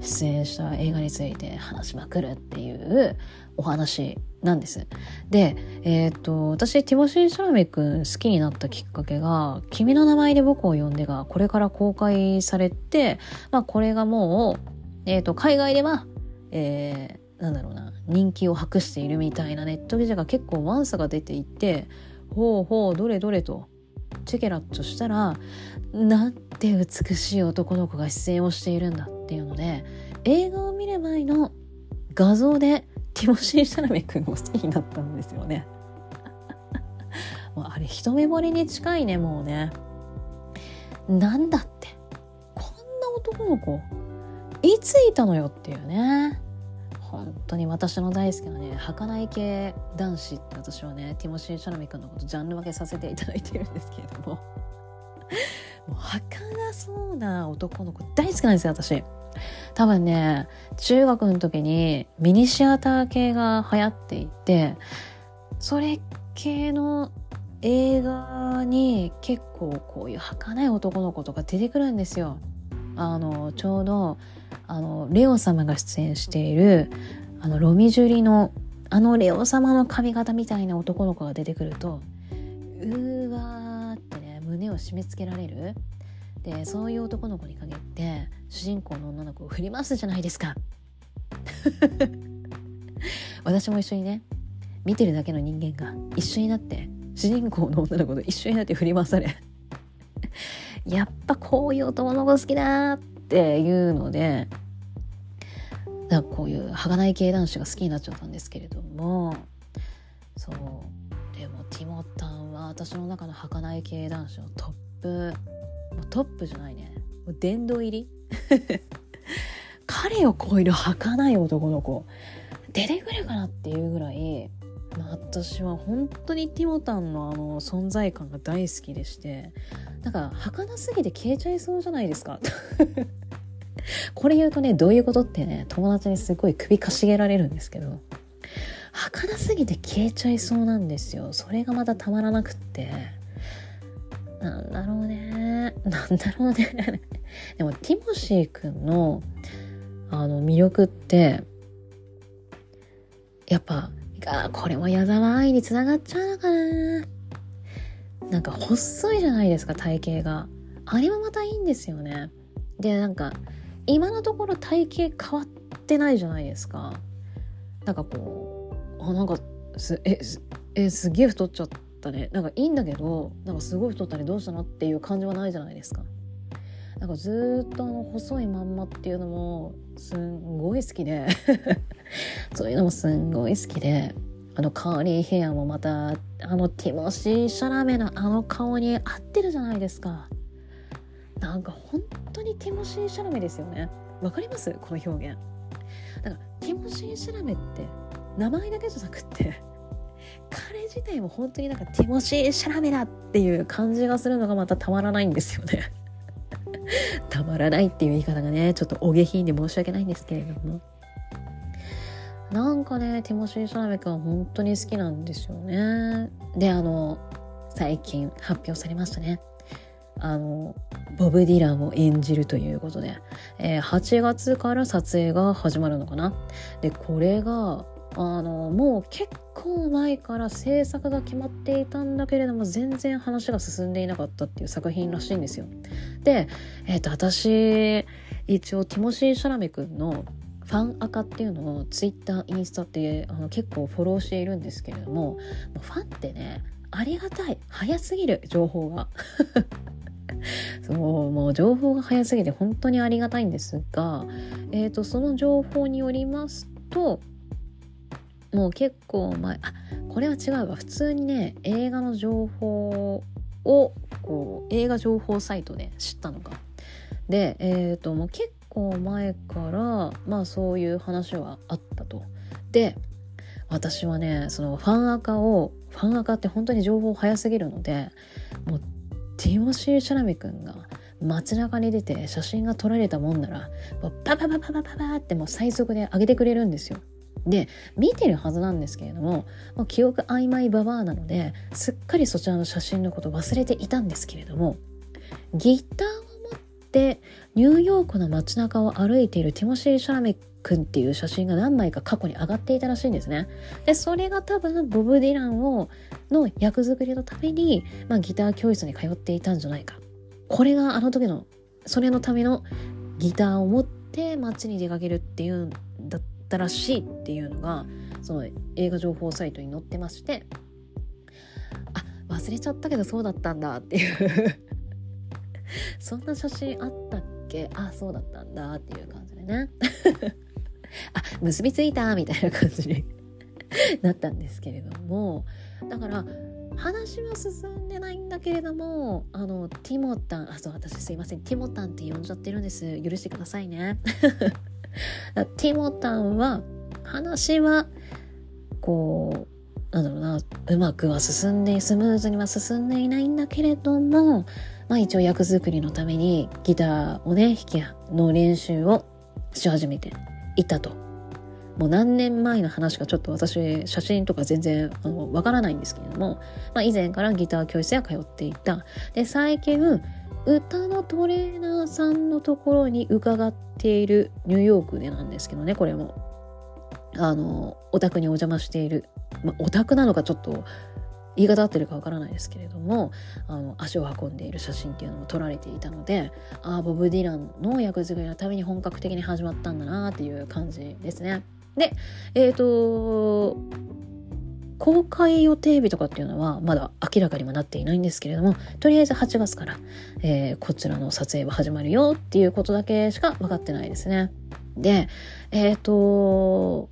出演した映画について話しまくるっていうお話なんです。で、えっ、と私ティモシー・シャラメ君好きになったきっかけが「君の名前で僕を呼んで」がこれから公開されて、まあ、これがもう、えーと海外ではえー、なんだろうな人気を博しているみたいなネット記事が結構ワンサが出ていてほうほうどれどれとチェケラッとしたらなんて美しい男の子が出演をしているんだっていうので映画を見る前の画像でティモシー・シャラメ君を好きになったんですよね。もうあれ一目惚れに近いねもうね。なんだってこんな男の子いついたのよっていうね。本当に私の大好きなね儚い系男子って私はねティモシー・シャラミ君のことジャンル分けさせていただいてるんですけれども もう儚そうな男の子大好きなんですよ私多分ね中学の時にミニシアター系が流行っていてそれ系の映画に結構こういう儚い男の子とか出てくるんですよ。あのちょうどあのレオ様が出演しているあのロミジュリのあのレオ様の髪型みたいな男の子が出てくるとうーわーってね胸を締め付けられる。でそういう男の子に限って主人公の女の子を振り回すじゃないですか。私も一緒にね見てるだけの人間が一緒になって主人公の女の子と一緒になって振り回されやっぱこういう男の子好きだってっていうのでだかこういう儚い系男子が好きになっちゃったんですけれどもそうでもティモタンは私の中の儚い系男子のトップもうトップじゃないね。もう殿堂入り？彼を超える儚い男の子出てくるかなっていうぐらい、私は本当にティモタンのあの存在感が大好きでしてなんか儚すぎて消えちゃいそうじゃないですか。これ言うとねどういうことってね友達にすごい首かしげられるんですけど儚すぎて消えちゃいそうなんですよ。それがまたたまらなくって。なんだろうね。なんだろうね。でもティモシーくんのあの魅力ってやっぱあこれも矢沢愛につながっちゃうのかな。なんか細いじゃないですか体型が。あれもまたいいんですよね。でなんか今のところ体型変わってないじゃないですか。なんかこうあなんかすえすえすげえ太っちゃったね。なんかいいんだけどなんかすごい太ったねどうしたのっていう感じはないじゃないですか。なんかずっとあの細いまんまっていうのもすんごい好きで。そういうのもすんごい好きで。あのカーリーヘアもまたあのティモシー・シャラメのあの顔に合ってるじゃないですか。なんか本当にティモシー・シャラメですよね。わかります？この表現。だからティモシー・シャラメって名前だけじゃなくって彼自体も本当になんかティモシー・シャラメだっていう感じがするのがまたたまらないんですよね。たまらないっていう言い方がねちょっとお下品で申し訳ないんですけれども。なんかねティモシー・シャラメ君は本当に好きなんですよね。であの最近発表されましたね。あのボブ・ディランを演じるということで、えー、8月から撮影が始まるのかな。でこれがあのもう結構前から制作が決まっていたんだけれども全然話が進んでいなかったっていう作品らしいんですよ。で、えーと、私一応ティモシー・シャラメ君のファンアカっていうのをツイッターインスタってあの結構フォローしているんですけれどももファンってねありがたい早すぎる情報が そうもう情報が早すぎて本当にありがたいんですが、えーと、その情報によりますともう結構前あこれは違うわ。普通にね映画の情報をこう映画情報サイトで知ったのか。でえっ、ー、ともう結構前からまあそういう話はあったと。で私はねそのファンアカをファンアカって本当に情報早すぎるのでもうティモシー・シャラミ君が街中に出て写真が撮られたもんならパパパパパパパってもう最速で上げてくれるんですよ。で見てるはずなんですけれどももう記憶曖昧ババアなのですっかりそちらの写真のこと忘れていたんですけれどもギターを持ってニューヨークの街中を歩いているティモシー・シャラミ君っていう写真が何枚か過去に上がっていたらしいんですね。でそれが多分ボブ・ディランをの役作りのために、まあ、ギター教室に通っていたんじゃないか。これがあの時のそれのためのギターを持って街に出かけるっていうらしいっていうのがその映画情報サイトに載ってましてあ忘れちゃったけどそうだったんだっていう。そんな写真あったっけ？あそうだったんだっていう感じでね。あ結びついたみたいな感じに なったんですけれどもだから話は進んでないんだけれどもあのティモタンあそう私すいません。ティモタンって呼んじゃってるんです。許してくださいね。ティモタンは話はこうなんだろうなうまくは進んでスムーズには進んでいないんだけれどもまあ一応役作りのためにギターをね弾きの練習をし始めていたと。もう何年前の話かちょっと私写真とか全然あのわからないんですけれども、まあ、以前からギター教室へ通っていた。で最近歌のトレーナーさんのところに伺っているニューヨークでなんですけどねこれもあのお宅にお邪魔している、まあ、お宅なのかちょっと言い方合ってるかわからないですけれどもあの足を運んでいる写真っていうのも撮られていたのでああボブ・ディランの役作りのために本格的に始まったんだなっていう感じですね。でえっ、ー、と公開予定日とかっていうのはまだ明らかにはなっていないんですけれどもとりあえず8月から、えー、こちらの撮影は始まるよっていうことだけしか分かってないですね。でえっ、ー、と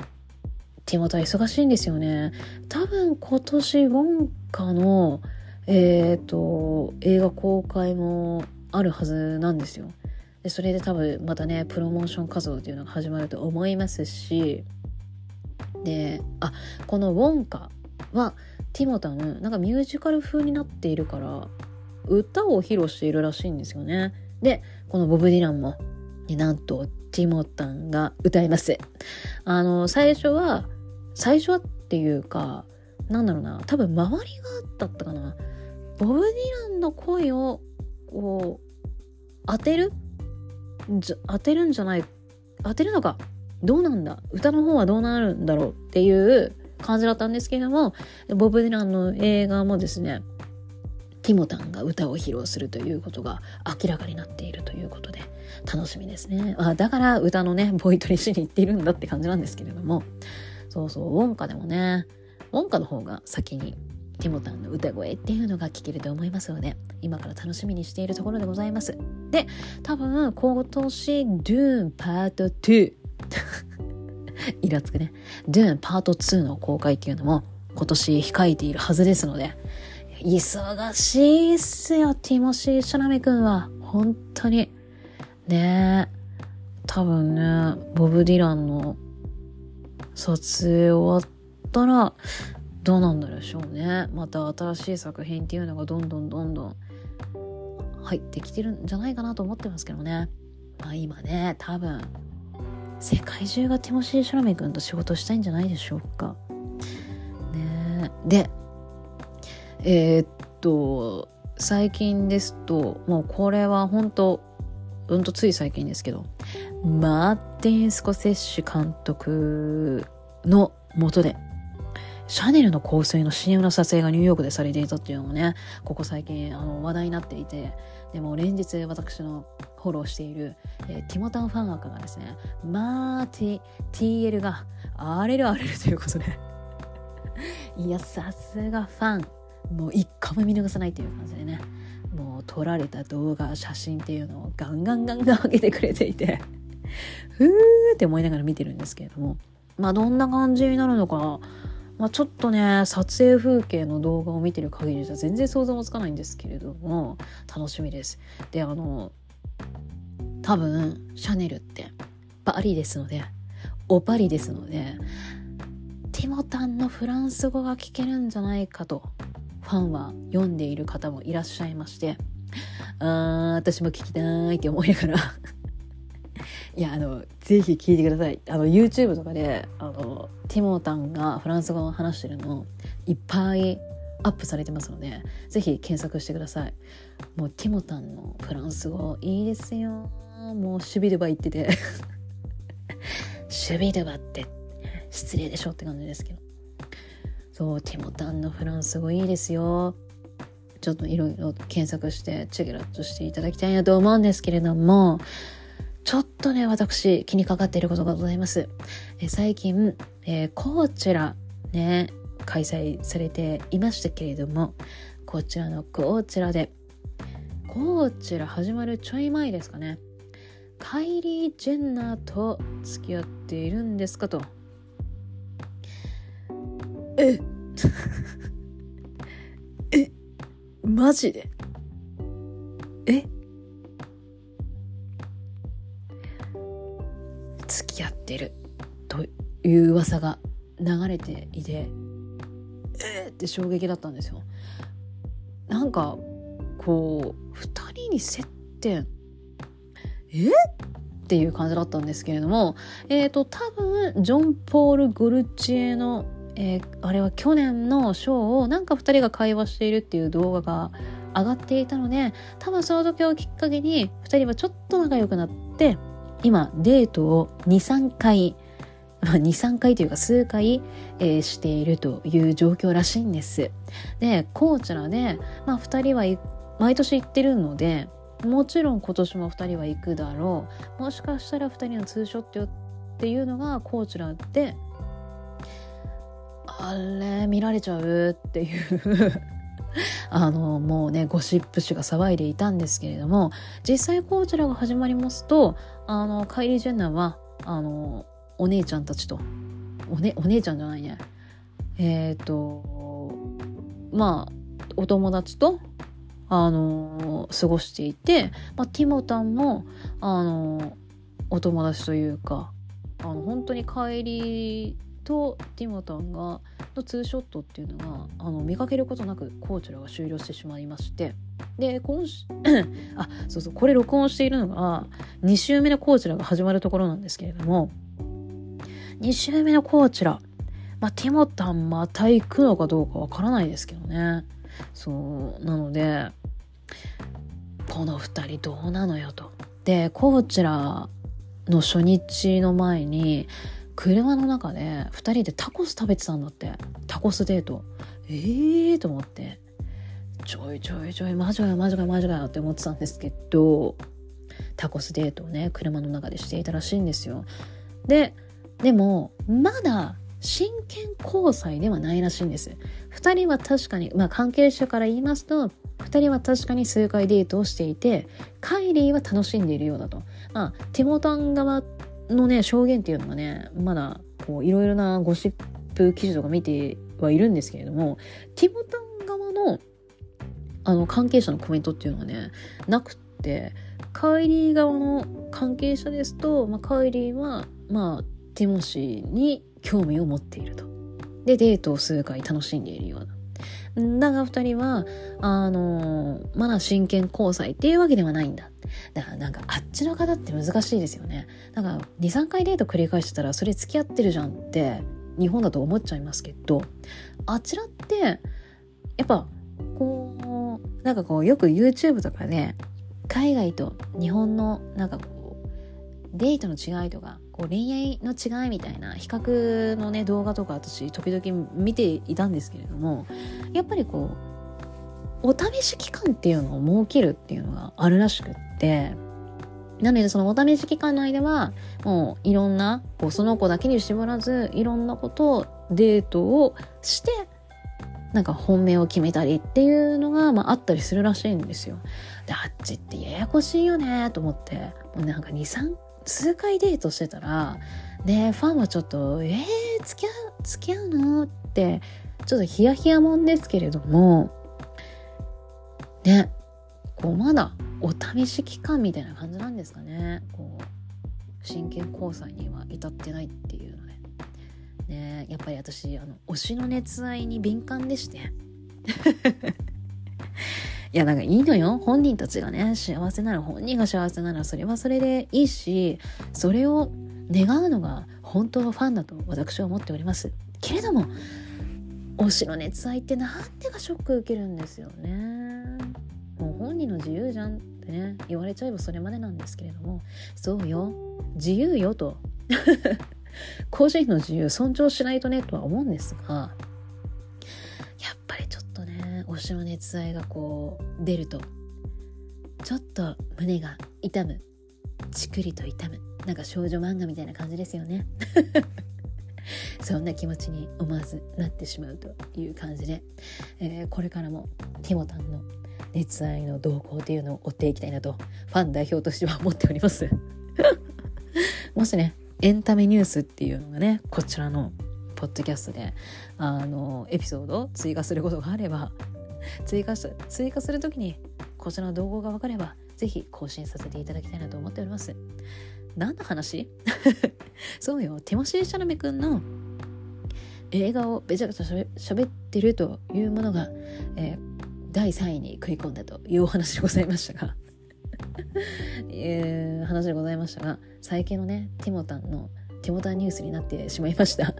ティモタ忙しいんですよね。多分今年ウォンカのえっ、ー、と映画公開もあるはずなんですよ。でそれで多分またねプロモーション活動っていうのが始まると思いますしであこの「ウォンカ」はティモタンなんかミュージカル風になっているから歌を披露しているらしいんですよね。でこのボブ・ディランもなんとティモタンが歌います。あの最初は最初はっていうかなんだろうな多分周りがだったかな。ボブ・ディランの声をこう当てる？当てるんじゃない？当てるのか？どうなんだ？歌の方はどうなるんだろう？っていう感じだったんですけれどもボブ・ディランの映画もですねティモタンが歌を披露するということが明らかになっているということで楽しみですね。あだから歌のねボイトレしに行っているんだって感じなんですけれども。そうそうウォンカでもねウォンカの方が先にティモタンの歌声っていうのが聞けると思いますので今から楽しみにしているところでございます。で多分今年ドゥーンパート2イラつくね。ドゥーンパート2の公開っていうのも今年控えているはずですので忙しいっすよティモシー・シャラメ君は。本当に。ねえ。多分ねボブ・ディランの撮影終わったらどうなんだでしょうね。また新しい作品っていうのがどんどんどんどん入ってきてるんじゃないかなと思ってますけどね。まあ今ね多分世界中がティモシー・シャラメ君と仕事したいんじゃないでしょうか。ね。でえー、っと最近ですともうこれは本当うんとつい最近ですけどマーティン・スコセッシ監督のもとでシャネルの香水の CM の撮影がニューヨークでされていたっていうのもねここ最近あの話題になっていてでも連日私のフォローしている、えー、ティモタンファンアカがですねマーティ TL が荒れる荒れるということで。いやさすがファン。もう一個も見逃さないという感じでね。もう撮られた動画写真っていうのをガンガンガンガン上げてくれていて。ふーって思いながら見てるんですけれども。まあどんな感じになるのかまあ、ちょっとね撮影風景の動画を見てる限りじゃ全然想像もつかないんですけれども楽しみです。であの多分シャネルってパリですのでおパリですのでティモタンのフランス語が聞けるんじゃないかとファンは読んでいる方もいらっしゃいましてあー私も聞きたいって思いながらいやあのぜひ聞いてください。あの YouTube とかであのティモタンがフランス語を話してるのいっぱいアップされてますのでぜひ検索してください。もうティモタンのフランス語いいですよ。もうシュビドバ言ってて。シュビドバって失礼でしょって感じですけど。そうティモタンのフランス語いいですよ。ちょっといろいろ検索してチェケラッとしていただきたいなと思うんですけれどもとね、私、気にかかっていることがございます。え最近、えー、こちら、ね、開催されていましたけれども、こちらのこちらで、こちら始まるちょい前ですかね。カイリー・ジェンナーと付き合っているんですかと。ええマジで？え？付き合ってるという噂が流れていてえーって衝撃だったんですよ。なんかこう2人に接点えっていう感じだったんですけれどもえっ、ー、と多分ジョン・ポール・ゴルチエの、えー、あれは去年のショーをなんか2人が会話しているっていう動画が上がっていたので多分その時をきっかけに2人はちょっと仲良くなって今デートを23回 まあ、2、3回というか数回、えー、しているという状況らしいんです。で、こちらで、まあ、2人は毎年行ってるので、もちろん今年も2人は行くだろう。もしかしたら2人のツーショットっていうのがこちらで、あれ、見られちゃうっていう あのもうねゴシップ誌が騒いでいたんですけれども実際こちらが始まりますとあのカイリー・ジェンナーはあのお姉ちゃんたちとお,、ね、お姉ちゃんじゃないね。えっ、ー、とまあお友達とあの過ごしていて、まあ、ティモタンもあのお友達というかあの本当に帰りとティモタンがのツーショットっていうのがあの見かけることなくコーチュラが終了してしまいましてで今週 あそうそうこれ録音しているのが2週目のコーチュラが始まるところなんですけれども2週目のコーチュラまあ、ティモタンまた行くのかどうかわからないですけどね。そうなのでこの2人どうなのよと。でコーチュラの初日の前に車の中で2人でタコス食べてたんだって。タコスデート。ええー、と思って。ちょいちょいちょいマジかよマジかよマジかよって思ってたんですけどタコスデートをね車の中でしていたらしいんですよ。ででもまだ真剣交際ではないらしいんです。2人は確かにまあ関係者から言いますと2人は確かに数回デートをしていてカイリーは楽しんでいるようだと。まあティモタン側のね証言っていうのがねまだこういろいろなゴシップ記事とか見てはいるんですけれどもティモタン側のあの関係者のコメントっていうのがねなくってカイリー側の関係者ですと、まあ、カイリーはまあティモシーに興味を持っていると。でデートを数回楽しんでいるような。だが二人は、あの、まだ真剣交際っていうわけではないんだ。だからなんかあっちの方って難しいですよね。だから2、3回デート繰り返してたらそれ付き合ってるじゃんって日本だと思っちゃいますけど、あちらってやっぱこう、なんかこうよく YouTube とかで海外と日本のなんかこうデートの違いとかこう恋愛の違いみたいな比較のね動画とか私時々見ていたんですけれどもやっぱりこうお試し期間っていうのを設けるっていうのがあるらしくってなのでそのお試し期間内ではもういろんなこうその子だけに絞らずいろんなことをデートをしてなんか本命を決めたりっていうのが、まあ、あったりするらしいんですよ。であっちってややこしいよねと思ってもうなんか23数回デートしてたらでファンはちょっと「えー、付き合う付き合うの?」ってちょっとヒヤヒヤもんですけれどもねこうまだお試し期間みたいな感じなんですかね。こう真剣交際には至ってないっていうので。ねやっぱり私あの推しの熱愛に敏感でして。いや、なんかいいのよ。本人たちがね、幸せなら、本人が幸せなら、それはそれでいいし、それを願うのが本当のファンだと私は思っております。けれども、推しの熱愛ってなんでかショック受けるんですよね。もう本人の自由じゃんってね、言われちゃえばそれまでなんですけれども、そうよ。自由よと。個人の自由尊重しないとねとは思うんですが、やっぱりちょっと推しの熱愛がこう出るとちょっと胸が痛む。ちくりと痛む。なんか少女漫画みたいな感じですよね。そんな気持ちに思わずなってしまうという感じで、えー、これからもティモタンの熱愛の動向というのを追っていきたいなとファン代表としては思っております。もしねエンタメニュースっていうのがねこちらのポッドキャストであのエピソードを追加することがあれば追加し追加する時にこちらの動画が分かれば是非更新させていただきたいなと思っております。何の話？そうよ。ティモシー・シャラメ君の映画をべちゃべちゃしゃべってるというものが、えー、第3位に食い込んだというお話でございましたが。いう話でございましたが最近のねティモタンのティモタンニュースになってしまいました。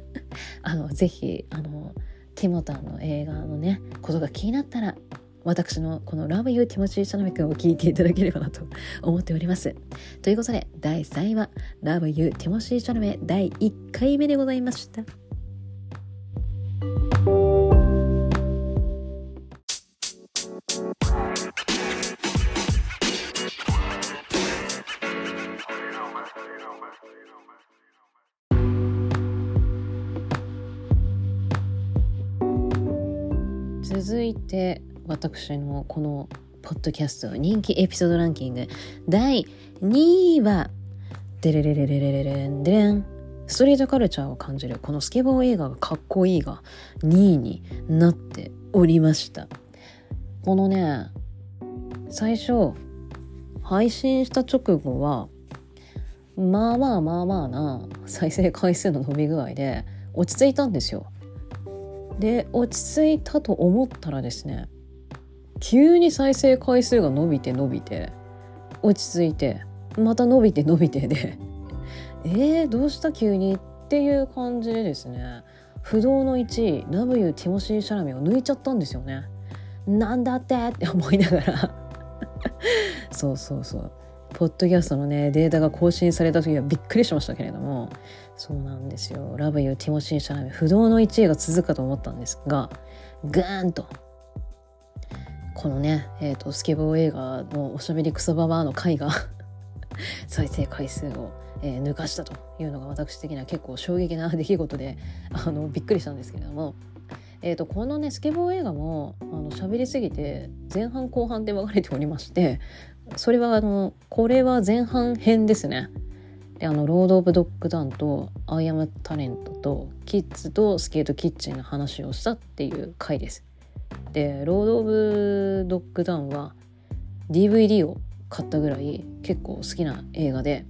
あのぜひあのティモタンの映画のねことが気になったら私のこの Love You ティモチー・シャナメ君を聞いていただければなと思っております。ということで第3位は Love You ティモシー・シャナメ第1回目でございました。続いて私のこのポッドキャスト人気エピソードランキング第2位はデレレレレレレレンデレン。ストリートカルチャーを感じるこのスケボー映画がかっこいいが2位になっておりました。このね最初配信した直後はまあまあまあまあな再生回数の伸び具合で落ち着いたんですよ。で落ち着いたと思ったらですね急に再生回数が伸びて伸びて落ち着いてまた伸びて伸びてで えー、どうした急にっていう感じでですね不動の1位 W ティモシー・シャラミを抜いちゃったんですよね。なんだってって思いながら そうそうそうポッドキャストのねデータが更新された時はびっくりしましたけれどもそうなんですよ「Love you ティモシー・シャラメ」不動の1位が続くかと思ったんですがグーンと。このね、えーと、スケボー映画の「おしゃべりクソババア」の回が 再生回数を、えー、抜かしたというのが私的には結構衝撃な出来事であのびっくりしたんですけれども、えーと、このねスケボー映画もあの喋りすぎて前半後半で分かれておりましてそれはあのこれは前半編ですね。であのロード・オブ・ドッグタウンと「アイ・アム・タレント」とキッズとスケート・キッチンの話をしたっていう回です。でロード・オブ・ドッグタウンは DVD を買ったぐらい結構好きな映画で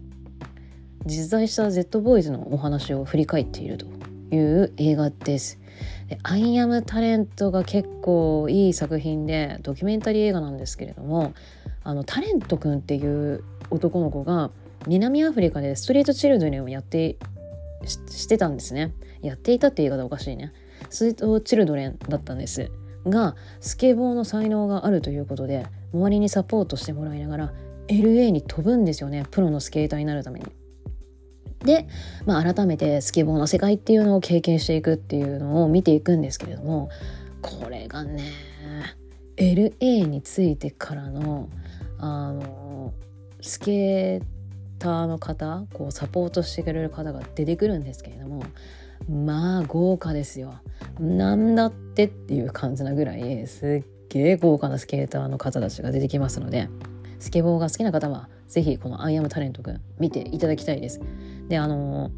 実在した Z ボーイズのお話を振り返っているという映画です。でアイ・アム・タレントが結構いい作品でドキュメンタリー映画なんですけれどもあのタレントくんっていう男の子が南アフリカでストリートチルドレンをやってしてたんですね。やっていたって言い方おかしいね。ストリートチルドレンだったんです。がスケボーの才能があるということで周りにサポートしてもらいながら LA に飛ぶんですよね。プロのスケーターになるために。で、まあ、改めてスケボーの世界っていうのを経験していくっていうのを見ていくんですけれどもこれがね LA についてからのあのスケーターの方こうサポートしてくれる方が出てくるんですけれどもまあ豪華ですよ。なんだってっていう感じなぐらいすっげえ豪華なスケーターの方たちが出てきますのでスケボーが好きな方は是非この「アイアムタレントくん」見ていただきたいです。であの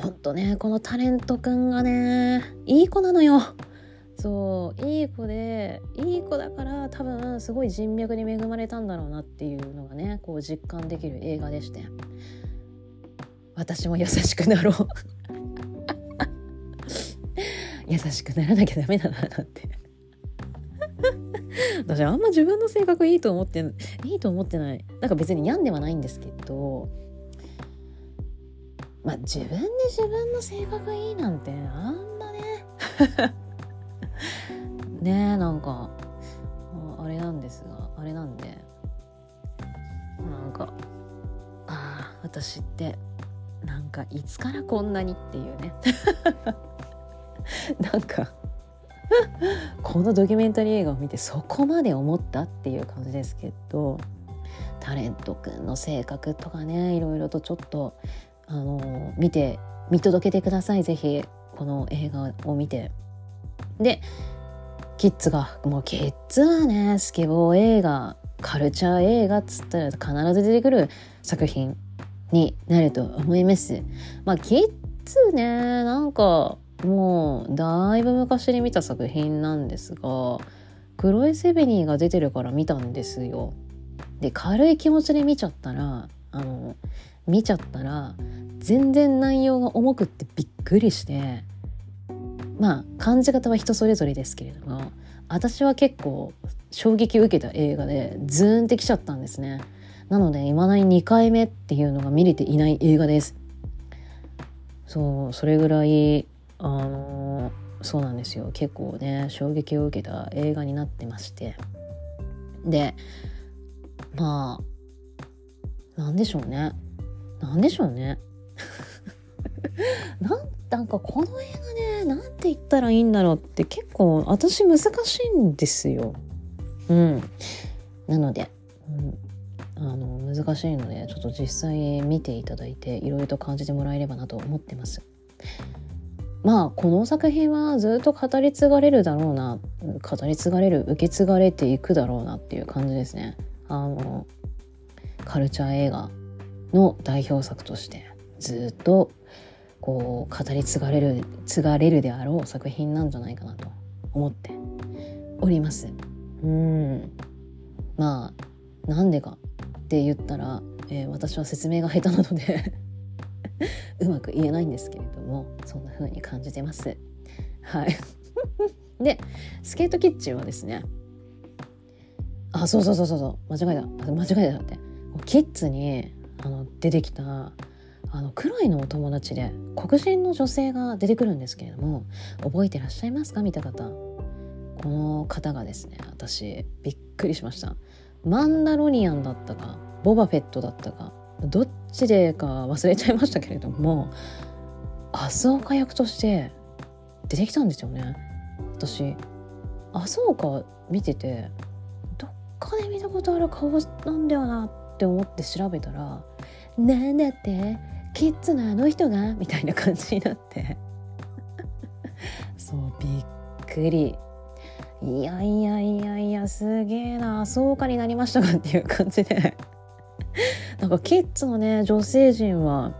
ほんとねこのタレントくんがねいい子なのよ。そういい子でいい子だから多分すごい人脈に恵まれたんだろうなっていうのがねこう実感できる映画でして。私も優しくなろう。優しくならなきゃダメだななんて。私あんま自分の性格いいと思っていいと思ってない。なんか別に病んではないんですけど。まあ自分で自分の性格いいなんてあんまね。ねえなんかあれなんですがあれなんで。なんかああ私ってなんかいつからこんなにっていうね。なんかこのドキュメンタリー映画を見てそこまで思ったっていう感じですけどタレントくんの性格とかねいろいろとちょっとあの見て見届けてください。ぜひこの映画を見て。でキッズがもうキッズはねスケボー映画カルチャー映画っつったら必ず出てくる作品になると思います。まあキッズねなんかもうだいぶ昔に見た作品なんですがクロエ・セベニーが出てるから見たんですよ。で軽い気持ちで見ちゃったらあの見ちゃったら全然内容が重くってびっくりしてまあ感じ方は人それぞれですけれども私は結構衝撃を受けた映画でズーンってきちゃったんですね。なので未だに2回目っていうのが見れていない映画です。そうそれぐらいあのそうなんですよ。結構ね衝撃を受けた映画になってまして。でまあなんでしょうね。なんでしょうね。なんなんかこの映画ねなんて言ったらいいんだろうって結構私難しいんですよ。うんなので、うん、あの難しいのでちょっと実際見ていただいていろいろと感じてもらえればなと思ってます。まあこの作品はずっと語り継がれるだろうな語り継がれる受け継がれていくだろうなっていう感じですね。あのカルチャー映画の代表作としてずっとこう語り継がれる継がれるであろう作品なんじゃないかなと思っております。うんまあなんでかって言ったら、えー、私は説明が下手なので うまく言えないんですけれどもそんな風に感じてます。はい でスケートキッチンはですねあそうそうそうそうそう間違えた間違えたってキッズにあの出てきたあのクロイのお友達で黒人の女性が出てくるんですけれども覚えてらっしゃいますか？見た方。この方がですね私びっくりしました。マンダロニアンだったかボバフェットだったかどっちでか忘れちゃいましたけれどもアスオカ役として出てきたんですよね。私アスオカ見ててどっかで見たことある顔なんだよなって思って調べたら「なんだってキッズのあの人が?」みたいな感じになって。そうびっくり。いやいやいやいやすげえな。そうかになりましたかっていう感じで。なんかキッズのね女性陣は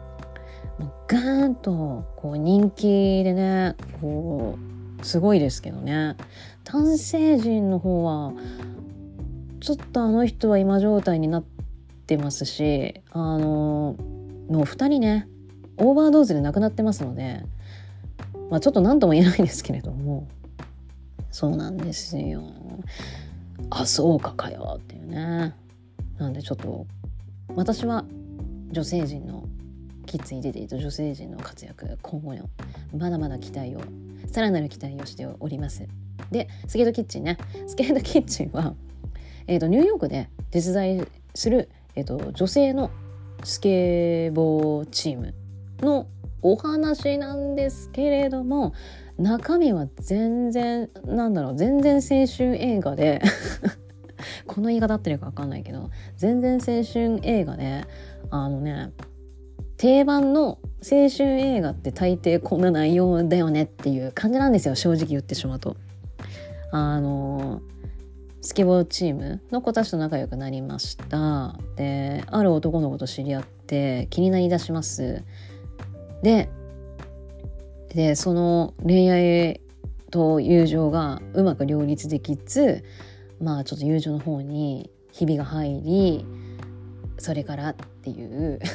ガーンとこう人気でねこうすごいですけどね。男性陣の方はちょっとあの人は今状態になってますしあのもう2人ねオーバードーズで亡くなってますので、まあ、ちょっと何とも言えないんですけれどもそうなんですよ。あそうかかよっていうね。なんでちょっと私は女性陣のキッズに出ていた女性陣の活躍今後のまだまだ期待をさらなる期待をしております。でスケートキッチンね。スケートキッチンは、えーと、ニューヨークで手伝いする、えーと女性のスケボーチームのお話なんですけれども中身は全然なんだろう全然青春映画で この言い方合ってるか分かんないけど全然青春映画であのね定番の青春映画って大抵こんな内容だよねっていう感じなんですよ正直言ってしまうと。あのスケボーチームの子たちと仲良くなりました。である男の子と知り合って気になりだします。ででその恋愛と友情がうまく両立できずまあちょっと友情の方にひびが入りそれからっていう。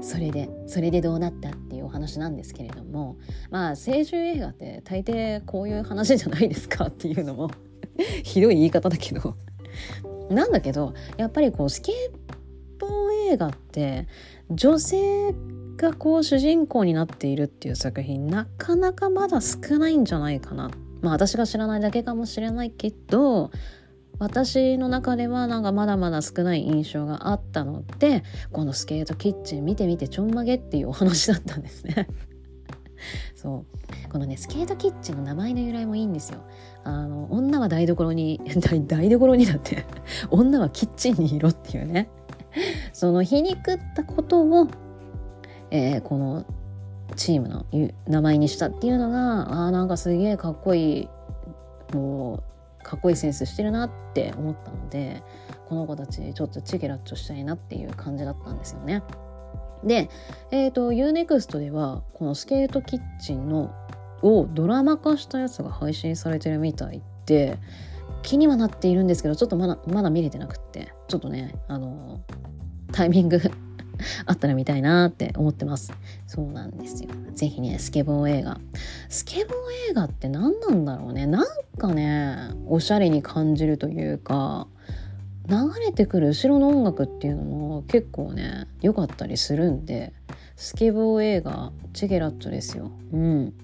それでそれでどうなったっていうお話なんですけれどもまあ青春映画って大抵こういう話じゃないですかっていうのも ひどい言い方だけど。なんだけどやっぱりこうスケボー映画って女性がこう主人公になっているっていう作品なかなかまだ少ないんじゃないかな。まあ私が知らないだけかもしれないけど私の中ではなんかまだまだ少ない印象があったのでこのスケートキッチン見てみてちょんまげっていうお話だったんですね。そう。このねスケートキッチンの名前の由来もいいんですよ。あの女は台所に 台所にだって 女はキッチンにいろっていうね。その皮肉ったことを、えー、このチームの名前にしたっていうのがあなんかすげえかっこいいもうかっこいいセンスしてるなって思ったのでこの子たちちょっとチゲラッチョしたいなっていう感じだったんですよね。で、えーと、UNEXT ではこのスケートキッチンのをドラマ化したやつが配信されてるみたいで気にはなっているんですけどちょっとまだまだ見れてなくってちょっとねあのタイミング あったら見たいなって思ってます。そうなんですよ。ぜひねスケボー映画。スケボー映画って何なんだろうね。なんかねおしゃれに感じるというか流れてくる後ろの音楽っていうのも結構ね良かったりするんでスケボー映画チェケラッチョですよ。うん。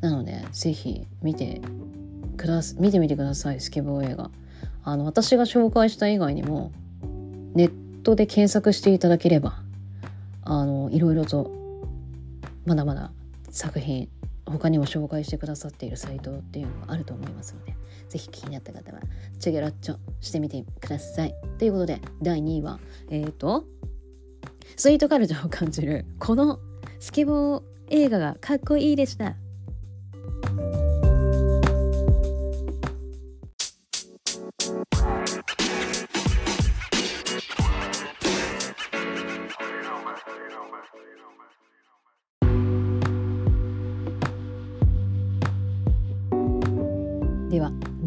なのでぜひ見てくだ見てみてくださいスケボー映画。あの私が紹介した以外にもネットで検索していただければあのいろいろとまだまだ作品他にも紹介してくださっているサイトっていうのがあると思いますので是非気になった方はチェゲラッチョしてみてください。ということで第2位はえっ、ー、とスイートカルチャーを感じるこのスケボー映画がかっこいいでした。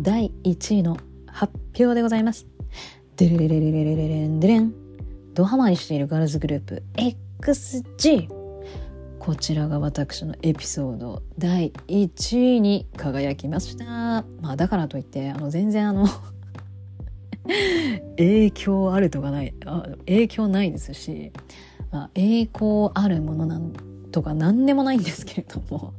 第1位の発表でございます。デレレレレレレレレンデレン。ドハマりしているガールズグループ XG こちらが私のエピソード第1位に輝きました。まあだからといってあの全然あの 影響あるとかないあ影響ないですし、まあ、栄光あるものなんとか何でもないんですけれども。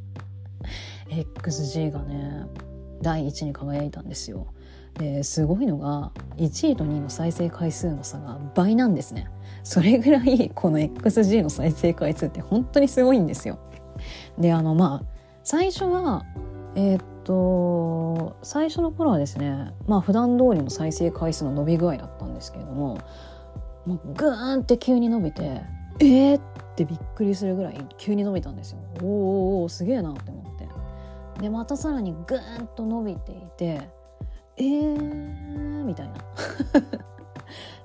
XG がね第1に輝いたんですよ。ですごいのが1位と2位の再生回数の差が倍なんですね。それぐらいこの XG の再生回数って本当にすごいんですよ。であのまあ最初はえー、っと最初の頃はですねまあ普段通りの再生回数の伸び具合だったんですけれどももうグーンって急に伸びてえーってびっくりするぐらい急に伸びたんですよ。おーおーすげえなって思って。でまたさらにグーンと伸びていてえーみたいな。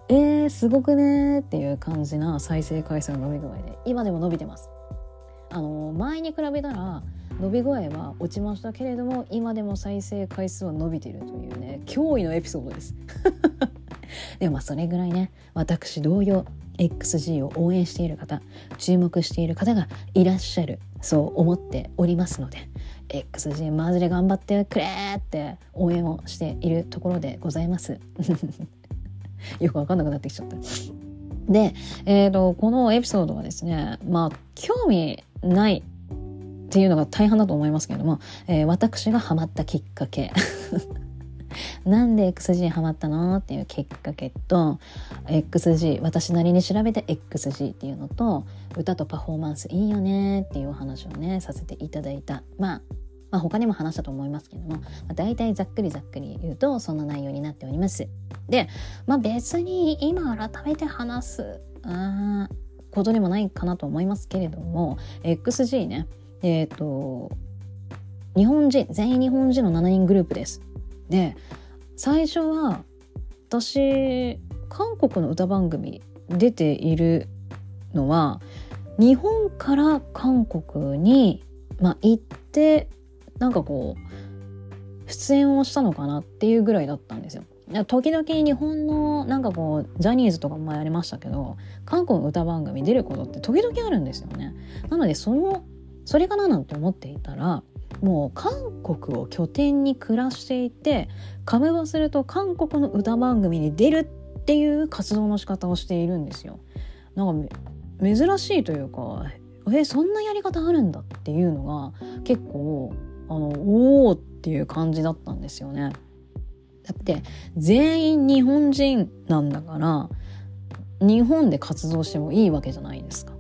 えーすごくねっていう感じな再生回数の伸び具合で今でも伸びてます。あの前に比べたら伸び具合は落ちましたけれども今でも再生回数は伸びているというね驚異のエピソードです。でもまあそれぐらいね私同様 XG を応援している方注目している方がいらっしゃるそう思っておりますので XG マジで頑張ってくれって応援をしているところでございます。よくわかんなくなってきちゃった。で、えーと、このエピソードはですねまあ興味ないっていうのが大半だと思いますけれども、えー、私がハマったきっかけ。なんで XG ハマったのっていうきっかけと XG 私なりに調べて XG っていうのと歌とパフォーマンスいいよねっていうお話をねさせていただいたまあまあ、他にも話したと思いますけども、まあ、大体ざっくりざっくり言うとそんな内容になっております。で、まあ、別に今改めて話すあことでもないかなと思いますけれども XG ねえっ、ー、と日本人全員日本人の7人グループです。で最初は私韓国の歌番組出ているのは日本から韓国に、まあ、行ってなんかこう出演をしたのかなっていうぐらいだったんですよ。時々日本のなんかこうジャニーズとかもやりましたけど韓国の歌番組出ることって時々あるんですよね。なのでそのそれかななんて思っていたらもう韓国を拠点に暮らしていてカムバすると韓国の歌番組に出るっていう活動の仕方をしているんですよ。なんか珍しいというかえそんなやり方あるんだっていうのが結構あのおおっていう感じだったんですよね。だって全員日本人なんだから日本で活動してもいいわけじゃないですか。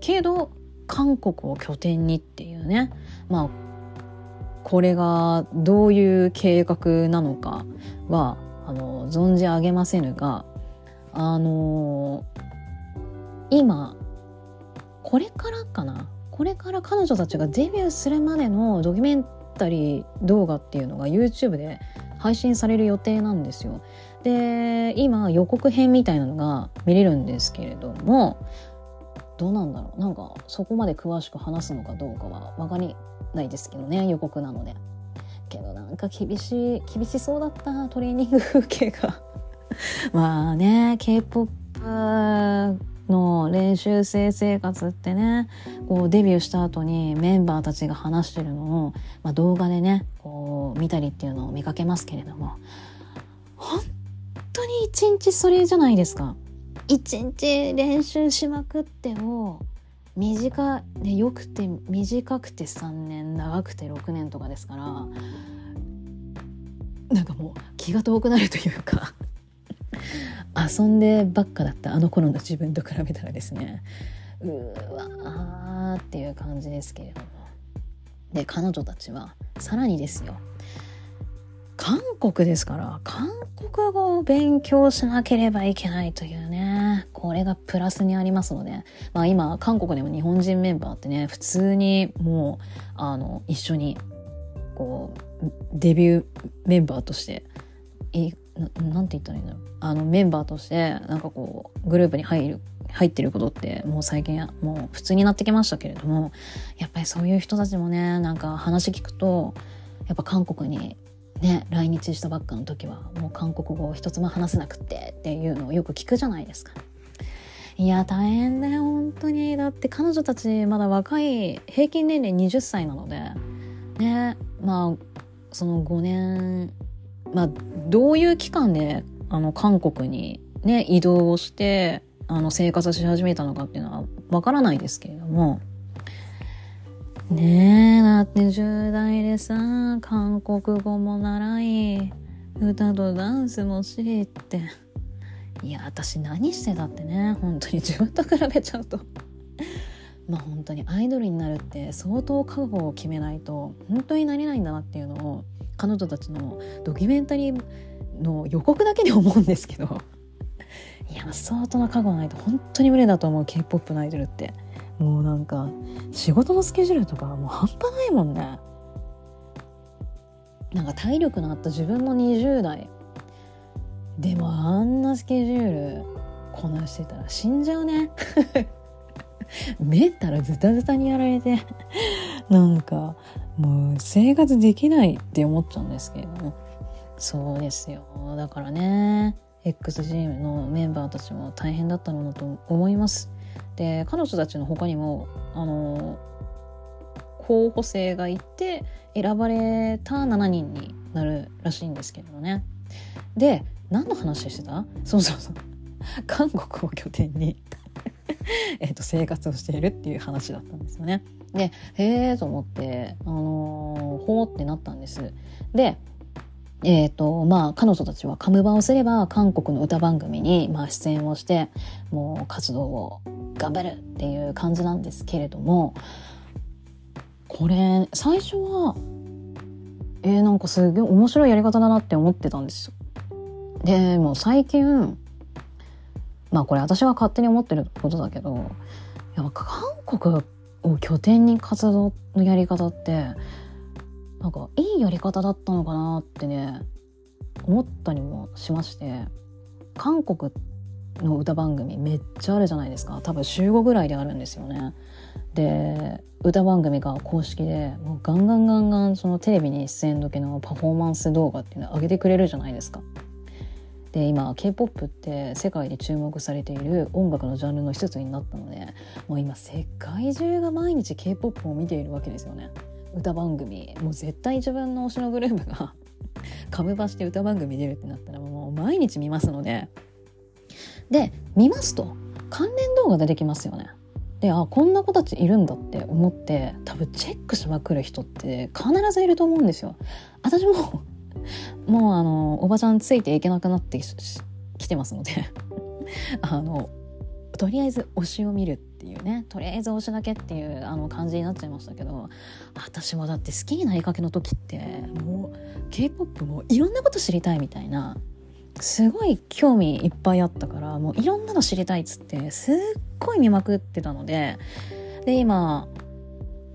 けど韓国を拠点にっていうねまあこれがどういう計画なのかはあの存じ上げませぬがあの今これからかな？これから彼女たちがデビューするまでのドキュメンタリー動画っていうのが YouTube で配信される予定なんですよ。で今予告編みたいなのが見れるんですけれどもどうなんだろうなんかそこまで詳しく話すのかどうかは分かりないですけどね予告なので。けどなんか厳しい厳しそうだったトレーニング風景が まあね K-POP の練習生生活ってねこうデビューした後にメンバーたちが話してるのを、まあ、動画でねこう見たりっていうのを見かけますけれども本当に一日それじゃないですか。一日練習しまくってを短ねよくて短くて3年長くて6年とかですからなんかもう気が遠くなるというか 遊んでばっかだったあの頃の自分と比べたらですね。うわーっていう感じですけれども。で彼女たちはさらにですよ。韓国ですから韓国語を勉強しなければいけないというね。これがプラスにありますので、まあ、今韓国でも日本人メンバーってね普通にもうあの一緒にこうデビューメンバーとしていなんて言ったらいいんだろう。あのメンバーとしてなんかこうグループに入る入ってることってもう最近もう普通になってきましたけれどもやっぱりそういう人たちもねなんか話聞くとやっぱ韓国にね来日したばっかの時はもう韓国語を一つも話せなくってっていうのをよく聞くじゃないですか。いや大変だよ本当にだって彼女たちまだ若い平均年齢20歳なのでねまあその5年まあどういう期間であの韓国にね移動をしてあの生活し始めたのかっていうのはわからないですけれどもねえ、だって10代でさ、韓国語も習い、歌とダンスも知りって。いや、私何してたってね、本当に自分と比べちゃうと。まあ本当にアイドルになるって相当覚悟を決めないと本当になれないんだなっていうのを彼女たちのドキュメンタリーの予告だけで思うんですけどいや相当な覚悟がないと本当に無理だと思う k p o p のアイドルって。もうなんか仕事のスケジュールとかもう半端ないもんね。なんか体力のあった自分も20代。でもあんなスケジュールこなしてたら死んじゃうね。メンタルズタズタにやられて。なんかもう生活できないって思っちゃうんですけれどもそうですよ。だからね x チームのメンバーたちも大変だったのだと思います。で彼女たちの他にもあの候補生がいて選ばれた7人になるらしいんですけれどねで何の話してた？そうそうそう韓国を拠点に えと生活をしているっていう話だったんですよね。でへえと思って、あのー、ほーってなったんです。でえーとまあ、彼女たちはカムバをすれば韓国の歌番組に、まあ、出演をしてもう活動を頑張るっていう感じなんですけれどもこれ最初はえー、なんかすげえ面白いやり方だなって思ってたんですよ。でも最近まあこれ私が勝手に思ってることだけどやっぱ韓国を拠点に活動のやり方ってなんかいいやり方だったのかなってね思ったりもしまして韓国の歌番組めっちゃあるじゃないですか多分週5ぐらいであるんですよね。で歌番組が公式でもうガンガンガンガンそのテレビに出演時のパフォーマンス動画っていうのを上げてくれるじゃないですか。で今 k p o p って世界で注目されている音楽のジャンルの一つになったのでもう今世界中が毎日 k p o p を見ているわけですよね。歌番組もう絶対自分の推しのグループが カムバして歌番組出るってなったらもう毎日見ますのでで見ますと関連動画出てきますよね。であこんな子たちいるんだって思って多分チェックしまくる人って必ずいると思うんですよ。私も もうあのおばちゃんついていけなくなってきてますので あのとりあえず推しを見るっていうねとりあえず推しだけっていうあの感じになっちゃいましたけど私もだって好きになりかけの時ってもう k p o p もいろんなこと知りたいみたいなすごい興味いっぱいあったからもういろんなの知りたいっつってすっごい見まくってたのでで今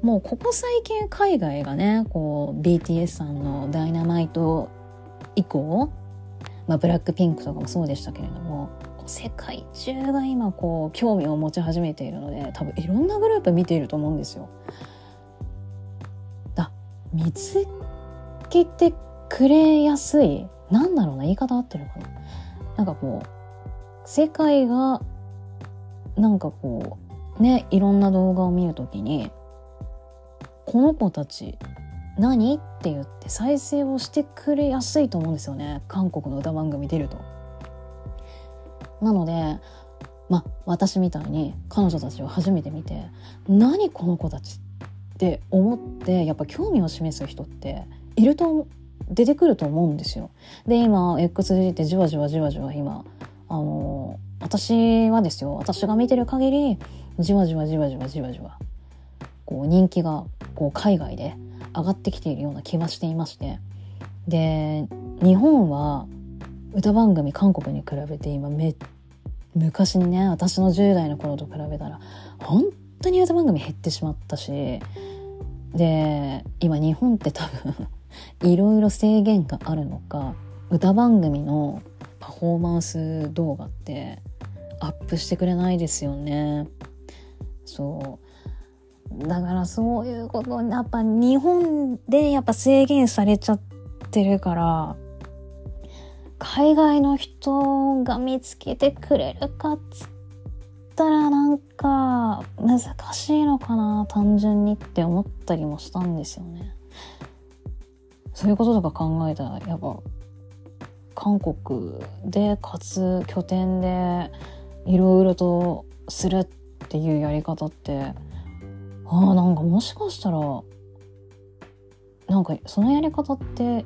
もうここ最近海外がねこう BTS さんの「ダイナマイト」以降、まあ、ブラックピンクとかもそうでしたけれども世界中が今こう興味を持ち始めているので多分いろんなグループ見ていると思うんですよ。だ見つけてくれやすいなんだろうな言い方合ってるのかな。なんかこう世界がなんかこうねいろんな動画を見るときにこの子たち何って言って再生をしてくれやすいと思うんですよね。韓国の歌番組出ると。なのでまあ私みたいに彼女たちを初めて見て何この子たちって思ってやっぱ興味を示す人っていると出てくると思うんですよ。で今 XG ってじわじわじわじわ今あの私はですよ私が見てる限りじわじわじわじわじわじわこう人気がこう海外で上がってきているような気がしていましてで日本は歌番組韓国に比べて今め昔にね私の10代の頃と比べたら本当に歌番組減ってしまったしで今日本って多分いろいろ制限があるのか歌番組のパフォーマンス動画ってアップしてくれないですよねそうだからそういうことやっぱ日本でやっぱ制限されちゃってるから海外の人が見つけてくれるかっつったらなんか難しいのかな単純にって思ったりもしたんですよね。そういうこととか考えたらやっぱ韓国でかつ拠点でいろいろとするっていうやり方ってああなんかもしかしたらなんかそのやり方って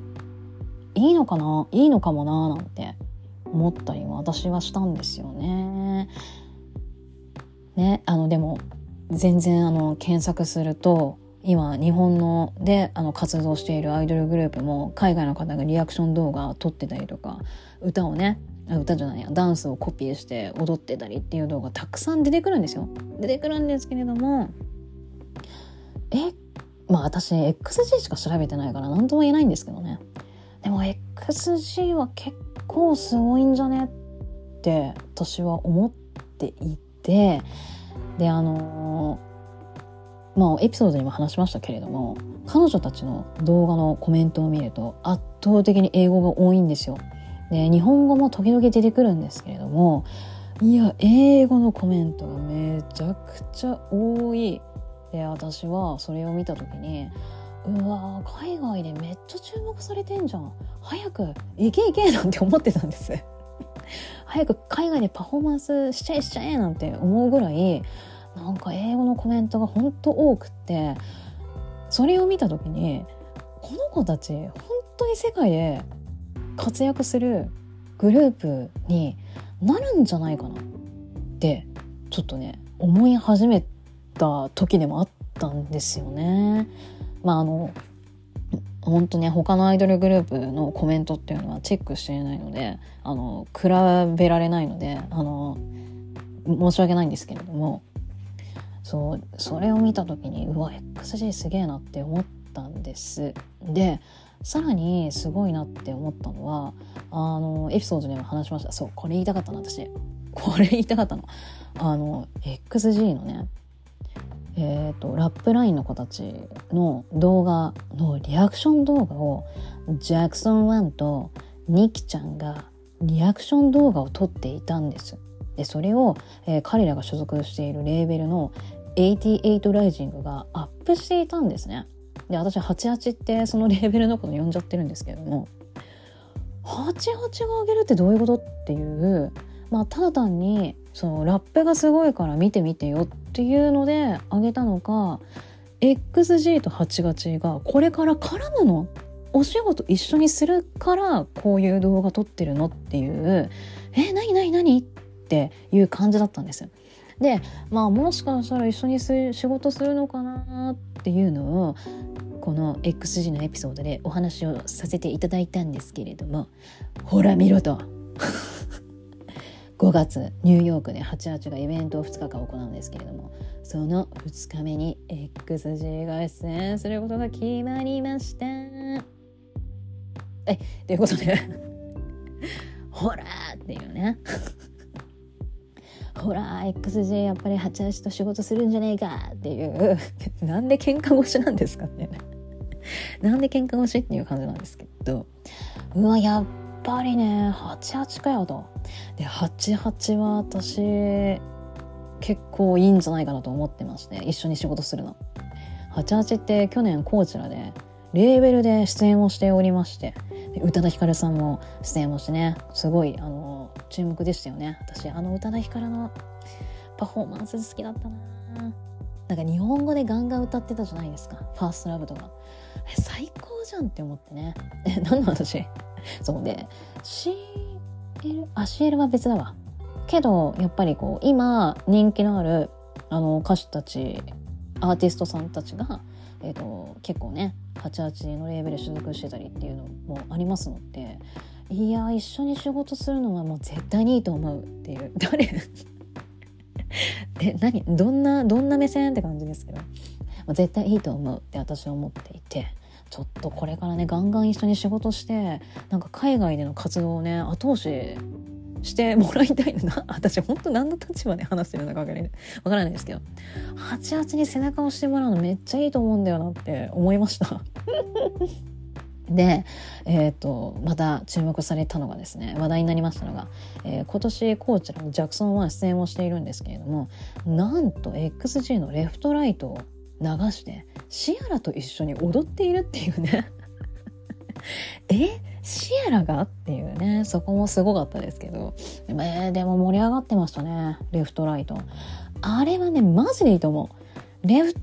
いいのかないいのかもななんて思ったりも私はしたんですよね。ねあのでも全然あの検索すると今日本のであの活動しているアイドルグループも海外の方がリアクション動画撮ってたりとか歌をね歌じゃないやダンスをコピーして踊ってたりっていう動画たくさん出てくるんですよ。出てくるんですけれどもえまあ私 XG しか調べてないから何とも言えないんですけどね。でも XG は結構すごいんじゃねって私は思っていてであのー、まあエピソードにも話しましたけれども彼女たちの動画のコメントを見ると圧倒的に英語が多いんですよ。で日本語も時々出てくるんですけれどもいや英語のコメントがめちゃくちゃ多い。で私はそれを見た時にうわ海外でめっちゃ注目されてんじゃん早く行け行けなんて思ってたんです早く海外でパフォーマンスしちゃえしちゃえなんて思うぐらいなんか英語のコメントがほんと多くってそれを見た時にこの子たち本当に世界で活躍するグループになるんじゃないかなってちょっとね思い始めた時でもあったんですよね。まああの本当ね他のアイドルグループのコメントっていうのはチェックしていないのであの比べられないのであの申し訳ないんですけれどもそうそれを見た時にうわ XG すげえなって思ったんです。でさらにすごいなって思ったのはあのエピソードでも話しました。そうこれ言いたかったな私。これ言いたかったの。あの XG のねえーと、ラップラインの子たちの動画のリアクション動画をジャクソン1とニキちゃんがリアクション動画を撮っていたんです。でそれを、えー、彼らが所属しているレーベルの88ライジングがアップしていたんですね。で私88ってそのレーベルのこと呼んじゃってるんですけれども。88が上げるってどういうことっていうまあただ単にそのラップがすごいから見てみてよっていうのであげたのか XG と88がこれから絡むの？お仕事一緒にするからこういう動画撮ってるの？っていうえ何何何？っていう感じだったんですでまあもしかしたら一緒に仕事するのかなっていうのをこの XG のエピソードでお話をさせていただいたんですけれどもほら見ろと。5月ニューヨークで88がイベントを2日間行うんですけれどもその2日目に XG が出演することが決まりました。えということで ほらっていうね。ほら XJ やっぱり88と仕事するんじゃねえかっていう。なんで喧嘩腰なんですかね。なんで喧嘩腰っていう感じなんですけど。うわやっぱりね88かよと。で88は私結構いいんじゃないかなと思ってまして一緒に仕事するの。88って去年コーチラでレーベルで出演をしておりまして宇多田ヒカルさんも出演をしてねすごいあの注目でしたよね。私あの宇多田ヒカルのパフォーマンス好きだったな。なんか日本語でガンガン歌ってたじゃないですか。ファーストラブとか。最高じゃんって思ってね。え何の話そうで CL あ CL は別だわ。けどやっぱりこう今人気のあるあの歌手たちアーティストさんたちが、えーと、結構ね88のレーベル所属してたりっていうのもありますのでいや一緒に仕事するのはもう絶対にいいと思うっていう。誰？え何？どんなどんな目線？って感じですけど、絶対いいと思うって私は思っていて。ちょっとこれからねガンガン一緒に仕事してなんか海外での活動をね後押しして もらいたいな。私本当何の立場で話してるのか分からない分からないですけど。88に背中を押してもらうのめっちゃいいと思うんだよなって思いました。で、えーと、また注目されたのがですね話題になりましたのが、えー、今年コーチのジャクソンは出演をしているんですけれどもなんと XG のレフトライトを流してシアラと一緒に踊っているっていうね。え？シアラが？っていうね。そこもすごかったですけど、えー、でも盛り上がってましたね。レフトライト。あれはねマジでいいと思う。レフ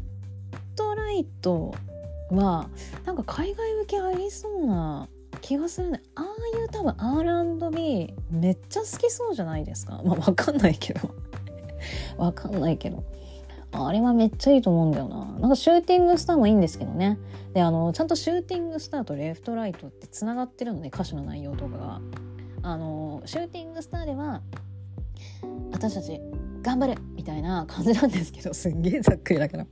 トライトはなんか海外受けありそうな気がするね。ああいう多分 R&B めっちゃ好きそうじゃないですか。まあわかんないけど。わかんないけど。あれはめっちゃいいと思うんだよな。なんかシューティングスターもいいんですけどね。であのちゃんとシューティングスターとレフトライトってつながってるので歌詞の内容とかが。あのシューティングスターでは私たち頑張るみたいな感じなんですけどすんげえざっくりだけど。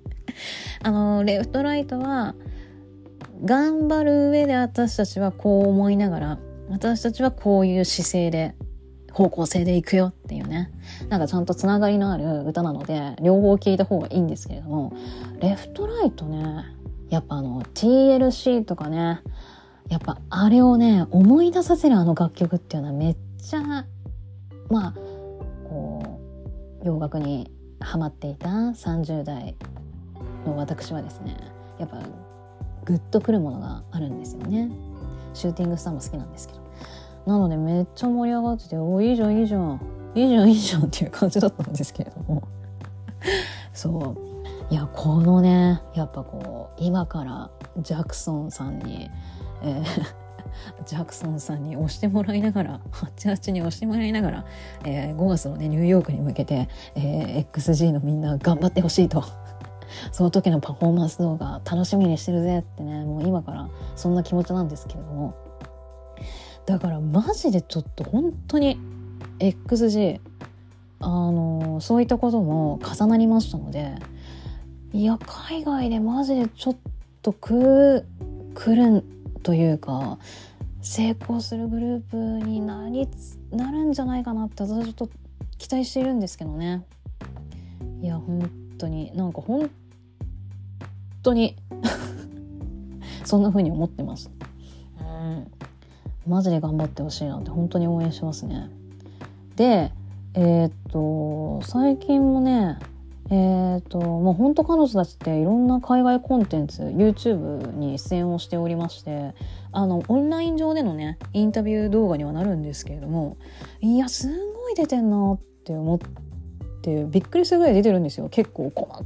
あのレフトライトは頑張る上で私たちはこう思いながら私たちはこういう姿勢で方向性でいくよっていうね。なんかちゃんとつながりのある歌なので両方聴いた方がいいんですけれどもレフトライトねやっぱあの TLC とかねやっぱあれをね思い出させるあの楽曲っていうのはめっちゃまあ洋楽にハマっていた30代の私はですねやっぱグッとくるものがあるんですよね。シューティングスターも好きなんですけど。なのでめっちゃ盛り上がってておいいじゃんいいじゃんいいじゃん。いいじゃんっていう感じだったんですけれども。そう。いやこのねやっぱこう今からジャクソンさんに、えージャクソンさんに押してもらいながら88に押してもらいながら、えー、5月のねニューヨークに向けて、えー、XG のみんな頑張ってほしいと。その時のパフォーマンス動画楽しみにしてるぜってねもう今からそんな気持ちなんですけれども。だからマジでちょっと本当に XG あのそういったことも重なりましたのでいや海外でマジでちょっとく来るというか成功するグループになりなるんじゃないかなって私はちょっと期待しているんですけどね。いや本当になんか本当に そんな風に思ってます。うん。マジで頑張ってほしいなって本当に応援しますね。でえー、っと最近もねえー、ともう本当彼女たちっていろんな海外コンテンツ YouTube に出演をしておりましてあのオンライン上でのねインタビュー動画にはなるんですけれどもいやすごい出てんなって思ってびっくりするぐらい出てるんですよ。結構こ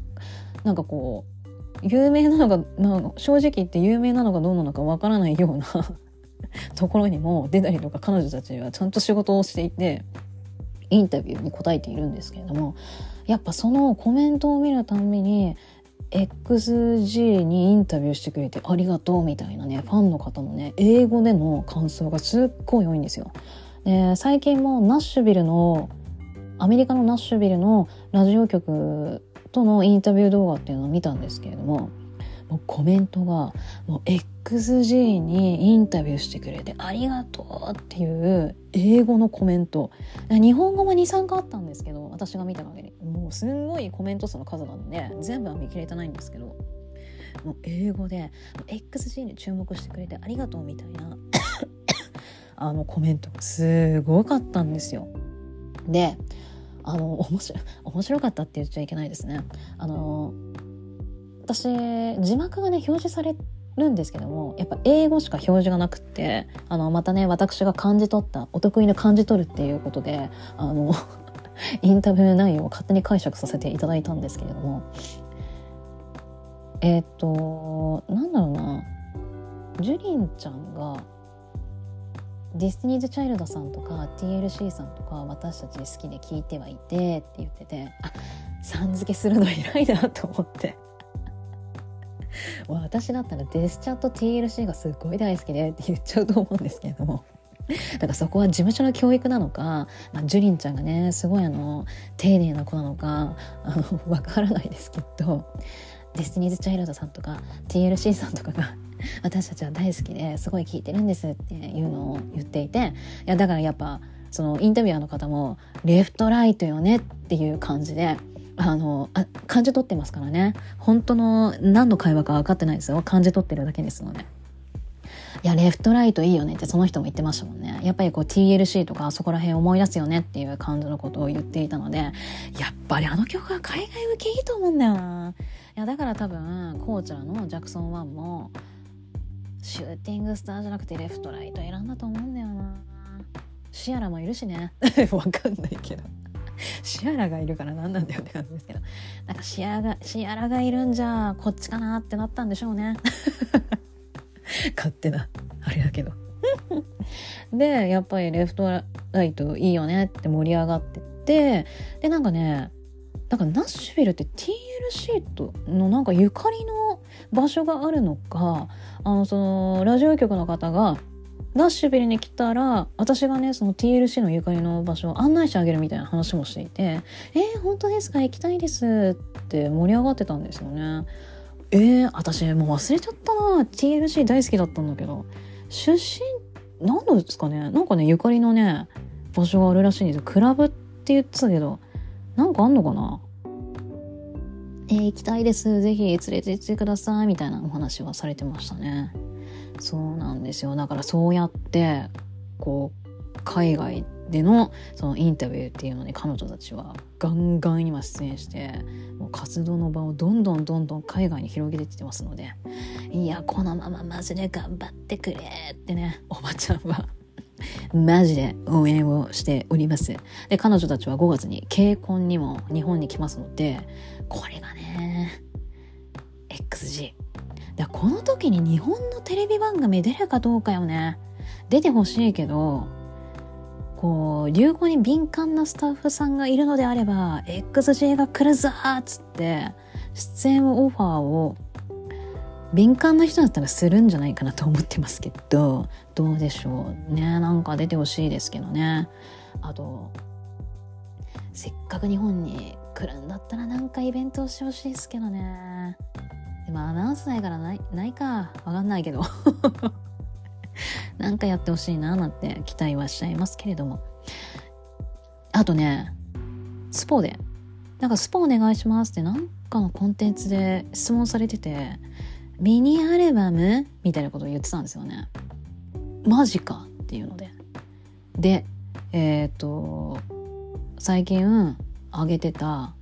なんかこう有名なのが、まあ、正直言って有名なのかどうなのかわからないような ところにも出たりとか彼女たちはちゃんと仕事をしていてインタビューに答えているんですけれどもやっぱそのコメントを見るたんびに XG にインタビューしてくれてありがとうみたいなねファンの方のね英語での感想がすっごい多いんですよ。で最近もナッシュビルのアメリカのナッシュビルのラジオ局とのインタビュー動画っていうのを見たんですけれどももうコメントがもう XG にインタビューしてくれてありがとうっていう英語のコメント日本語も23個あったんですけど私が見た限りもうすんごいコメント数の数なんで全部は見切れてないんですけどもう英語で XG に注目してくれてありがとうみたいな あのコメントすごかったんですよ。であの面白面白かったって言っちゃいけないですね。あの私字幕がね表示されるんですけどもやっぱ英語しか表示がなくってあのまたね私が感じ取ったお得意の感じ取るっていうことであの インタビュー内容を勝手に解釈させていただいたんですけれども。えっ、となんだろうな。ジュリンちゃんが Destiny's Child さんとか TLC さんとか私たち好きで聞いてはいてって言っててあさん付けするの偉いなと思って。私だったらデスチャと TLC がすっごい大好きでって言っちゃうと思うんですけれども。だからそこは事務所の教育なのか、まあ、ジュリンちゃんがねすごいあの丁寧な子なのかあの わからないですけど。 Destiny's Child さんとか TLC さんとかが私たちは大好きですごい聞いてるんですっていうのを言っていて。いやだからやっぱそのインタビュアーの方も Left Right よねっていう感じであのあ感じ取ってますからね。本当の何の会話か分かってないですよ。感じ取ってるだけですので。いやレフトライトいいよねってその人も言ってましたもんね。やっぱりこう TLC とかそこら辺思い出すよねっていう感じのことを言っていたので。やっぱりあの曲は海外受けいいと思うんだよな。いやだから多分コーチャーのジャクソン1もシューティングスターじゃなくてレフトライト選んだと思うんだよな。シアラもいるしね。わかんないけど。シアラがいるから何なんだよって感じですけど。なんかシアがシアラがいるんじゃこっちかなってなったんでしょうね。勝手なあれだけど。でやっぱりレフトライトいいよねって盛り上がってってでなんかねなんかナッシュビルって TLC とのなんかゆかりの場所があるのかあのそのラジオ局の方がナッシュビルに来たら私がねその TLC のゆかりの場所を案内してあげるみたいな話もしていて「えー、本当ですか？行きたいです」って盛り上がってたんですよね。えー、私もう忘れちゃった。な TLC 大好きだったんだけど。出身何度ですかね？なんかねゆかりのね場所があるらしいんですよ。クラブって言ってたけど。なんかあんのかな？えー、行きたいです。ぜひ連れて行ってください。みたいなお話はされてましたね。そうなんですよだからそうやってこう海外でのそのインタビューっていうのに彼女たちはガンガン今出演してもう活動の場をどんどんどんどん海外に広げていってますのでいやこのままマジで頑張ってくれってねおばちゃんはマジで応援をしております。で、彼女たちは5月に慶婚にも日本に来ますので、これがね、XG。だこの時に日本のテレビ番組出るかどうかよね。出てほしいけど、こう、流行に敏感なスタッフさんがいるのであれば、XG が来るぞっつって、出演オファーを敏感な人だったらするんじゃないかなと思ってますけどどうでしょうねなんか出てほしいですけどねあとせっかく日本に来るんだったらなんかイベントをしてほしいですけどねでもアナウンスないからないないか。わかんないけど。なんかやってほしいななんて期待はしちゃいますけれども。あとねスポで。なんかスポお願いしますってなんかのコンテンツで質問されててミニアルバム？みたいなことを言ってたんですよね。マジかっていうので。で、えっ、ー、と、最近上げてた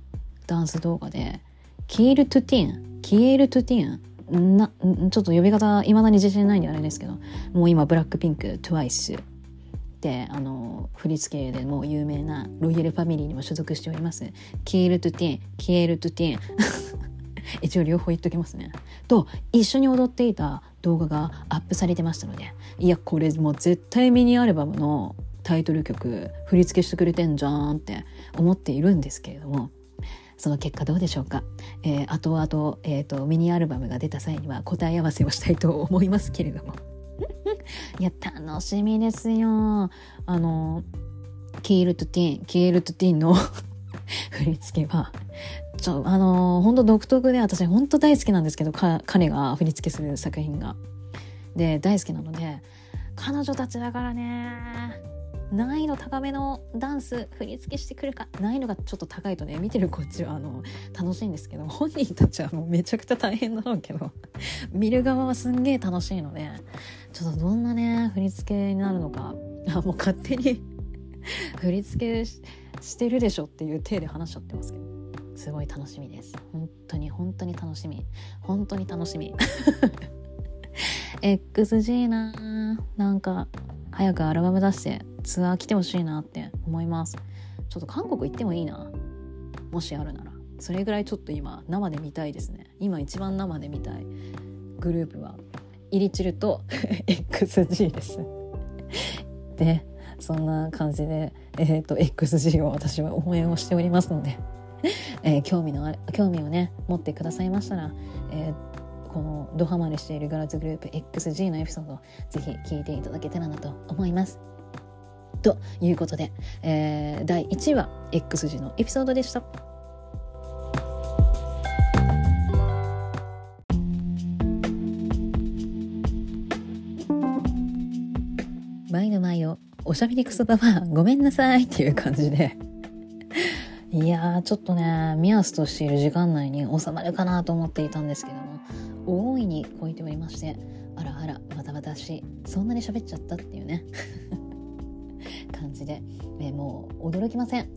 ダンス動画で、キールトゥティン、キエルトゥティン、な、ちょっと呼び方、いまだに自信ないんであれですけど、もう今、ブラックピンク、トゥワイスで、あの、振り付けでもう有名なロイヤルファミリーにも所属しております。キエルトゥティン、キエルトゥティン。一応両方言っときますね。と一緒に踊っていた動画がアップされてましたのでいやこれもう絶対ミニアルバムのタイトル曲振り付けしてくれてんじゃんって思っているんですけれどもその結果どうでしょうか、えー、後々、えーと、ミニアルバムが出た際には答え合わせをしたいと思いますけれども。いや楽しみですよ。あのキールトティーンキールトティーンの 振り付けは。ちょ、あの、本当独特で、私本当大好きなんですけど、彼が振り付けする作品が。で、大好きなので、彼女たちだからね、難易度高めのダンス振り付けしてくるか難易度がちょっと高いとね見てるこっちはあの楽しいんですけど本人たちはもうめちゃくちゃ大変だろうけど見る側はすんげえ楽しいのでちょっとどんなね振り付けになるのか。あもう勝手に 振り付けしてるでしょっていう体で話しちゃってますけどすごい楽しみです。本当に本当に楽しみ。本当に楽しみ。XG ななんか早くアルバム出して。ツアー来てほしいなって思います。ちょっと韓国行ってもいいな。もしあるなら。それぐらいちょっと今生で見たいですね。今一番生で見たいグループはイリチルと XG です。でそんな感じで、えーと、XG を私は応援をしておりますので、えー、興味のあ興味をね持ってくださいましたら、えー、このドハマりしているガラズグループ XG のエピソードをぜひ聞いていただけたらなと思います。ということで、えー、第1位は XG のエピソードでした。前の前をおしゃべりクソババアごめんなさいっていう感じでいやちょっとねミアスとしている時間内に収まるかなと思っていたんですけども大いに超えておりましてあらあらまた私そんなに喋っちゃったっていうね感じで、えもう驚きません。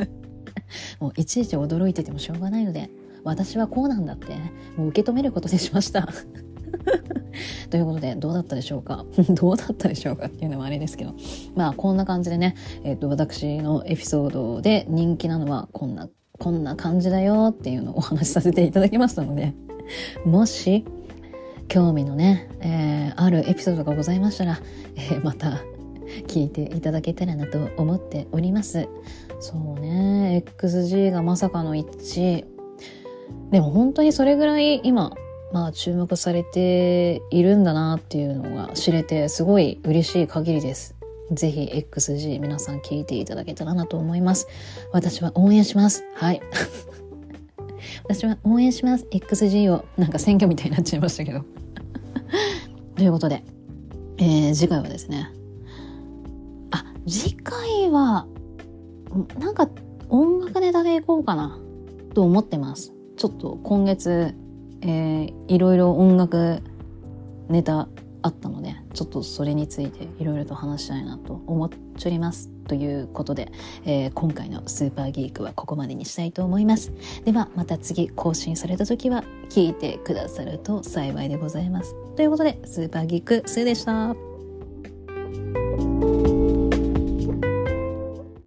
もういちいち驚いててもしょうがないので私はこうなんだってもう受け止めることにしました。ということで、どうだったでしょうか？どうだったでしょうかっていうのもあれですけど。まあ、こんな感じでね、え、ー、と、私のエピソードで人気なのは、こんな、こんな感じだよっていうのをお話しさせていただきましたので、もし、興味のね、えー、あるエピソードがございましたら、えー、また、聞いていただけたらなと思っております。そうね、XG がまさかの一致。でも本当にそれぐらい今、まあ注目されているんだなっていうのが知れてすごい嬉しい限りです。ぜひ XG 皆さん聞いていただけたらなと思います。私は応援します。はい。私は応援します。XG を。なんか選挙みたいになっちゃいましたけど。ということで、えー、次回はですね。次回は、なんか音楽ネタでいこうかなと思ってます。ちょっと今月えー、いろいろ音楽ネタあったのでちょっとそれについていろいろと話したいなと思っております。ということで、えー、今回のスーパーギークはここまでにしたいと思います。ではまた次更新された時は聞いてくださると幸いでございます。ということでスーパーギークスーでした。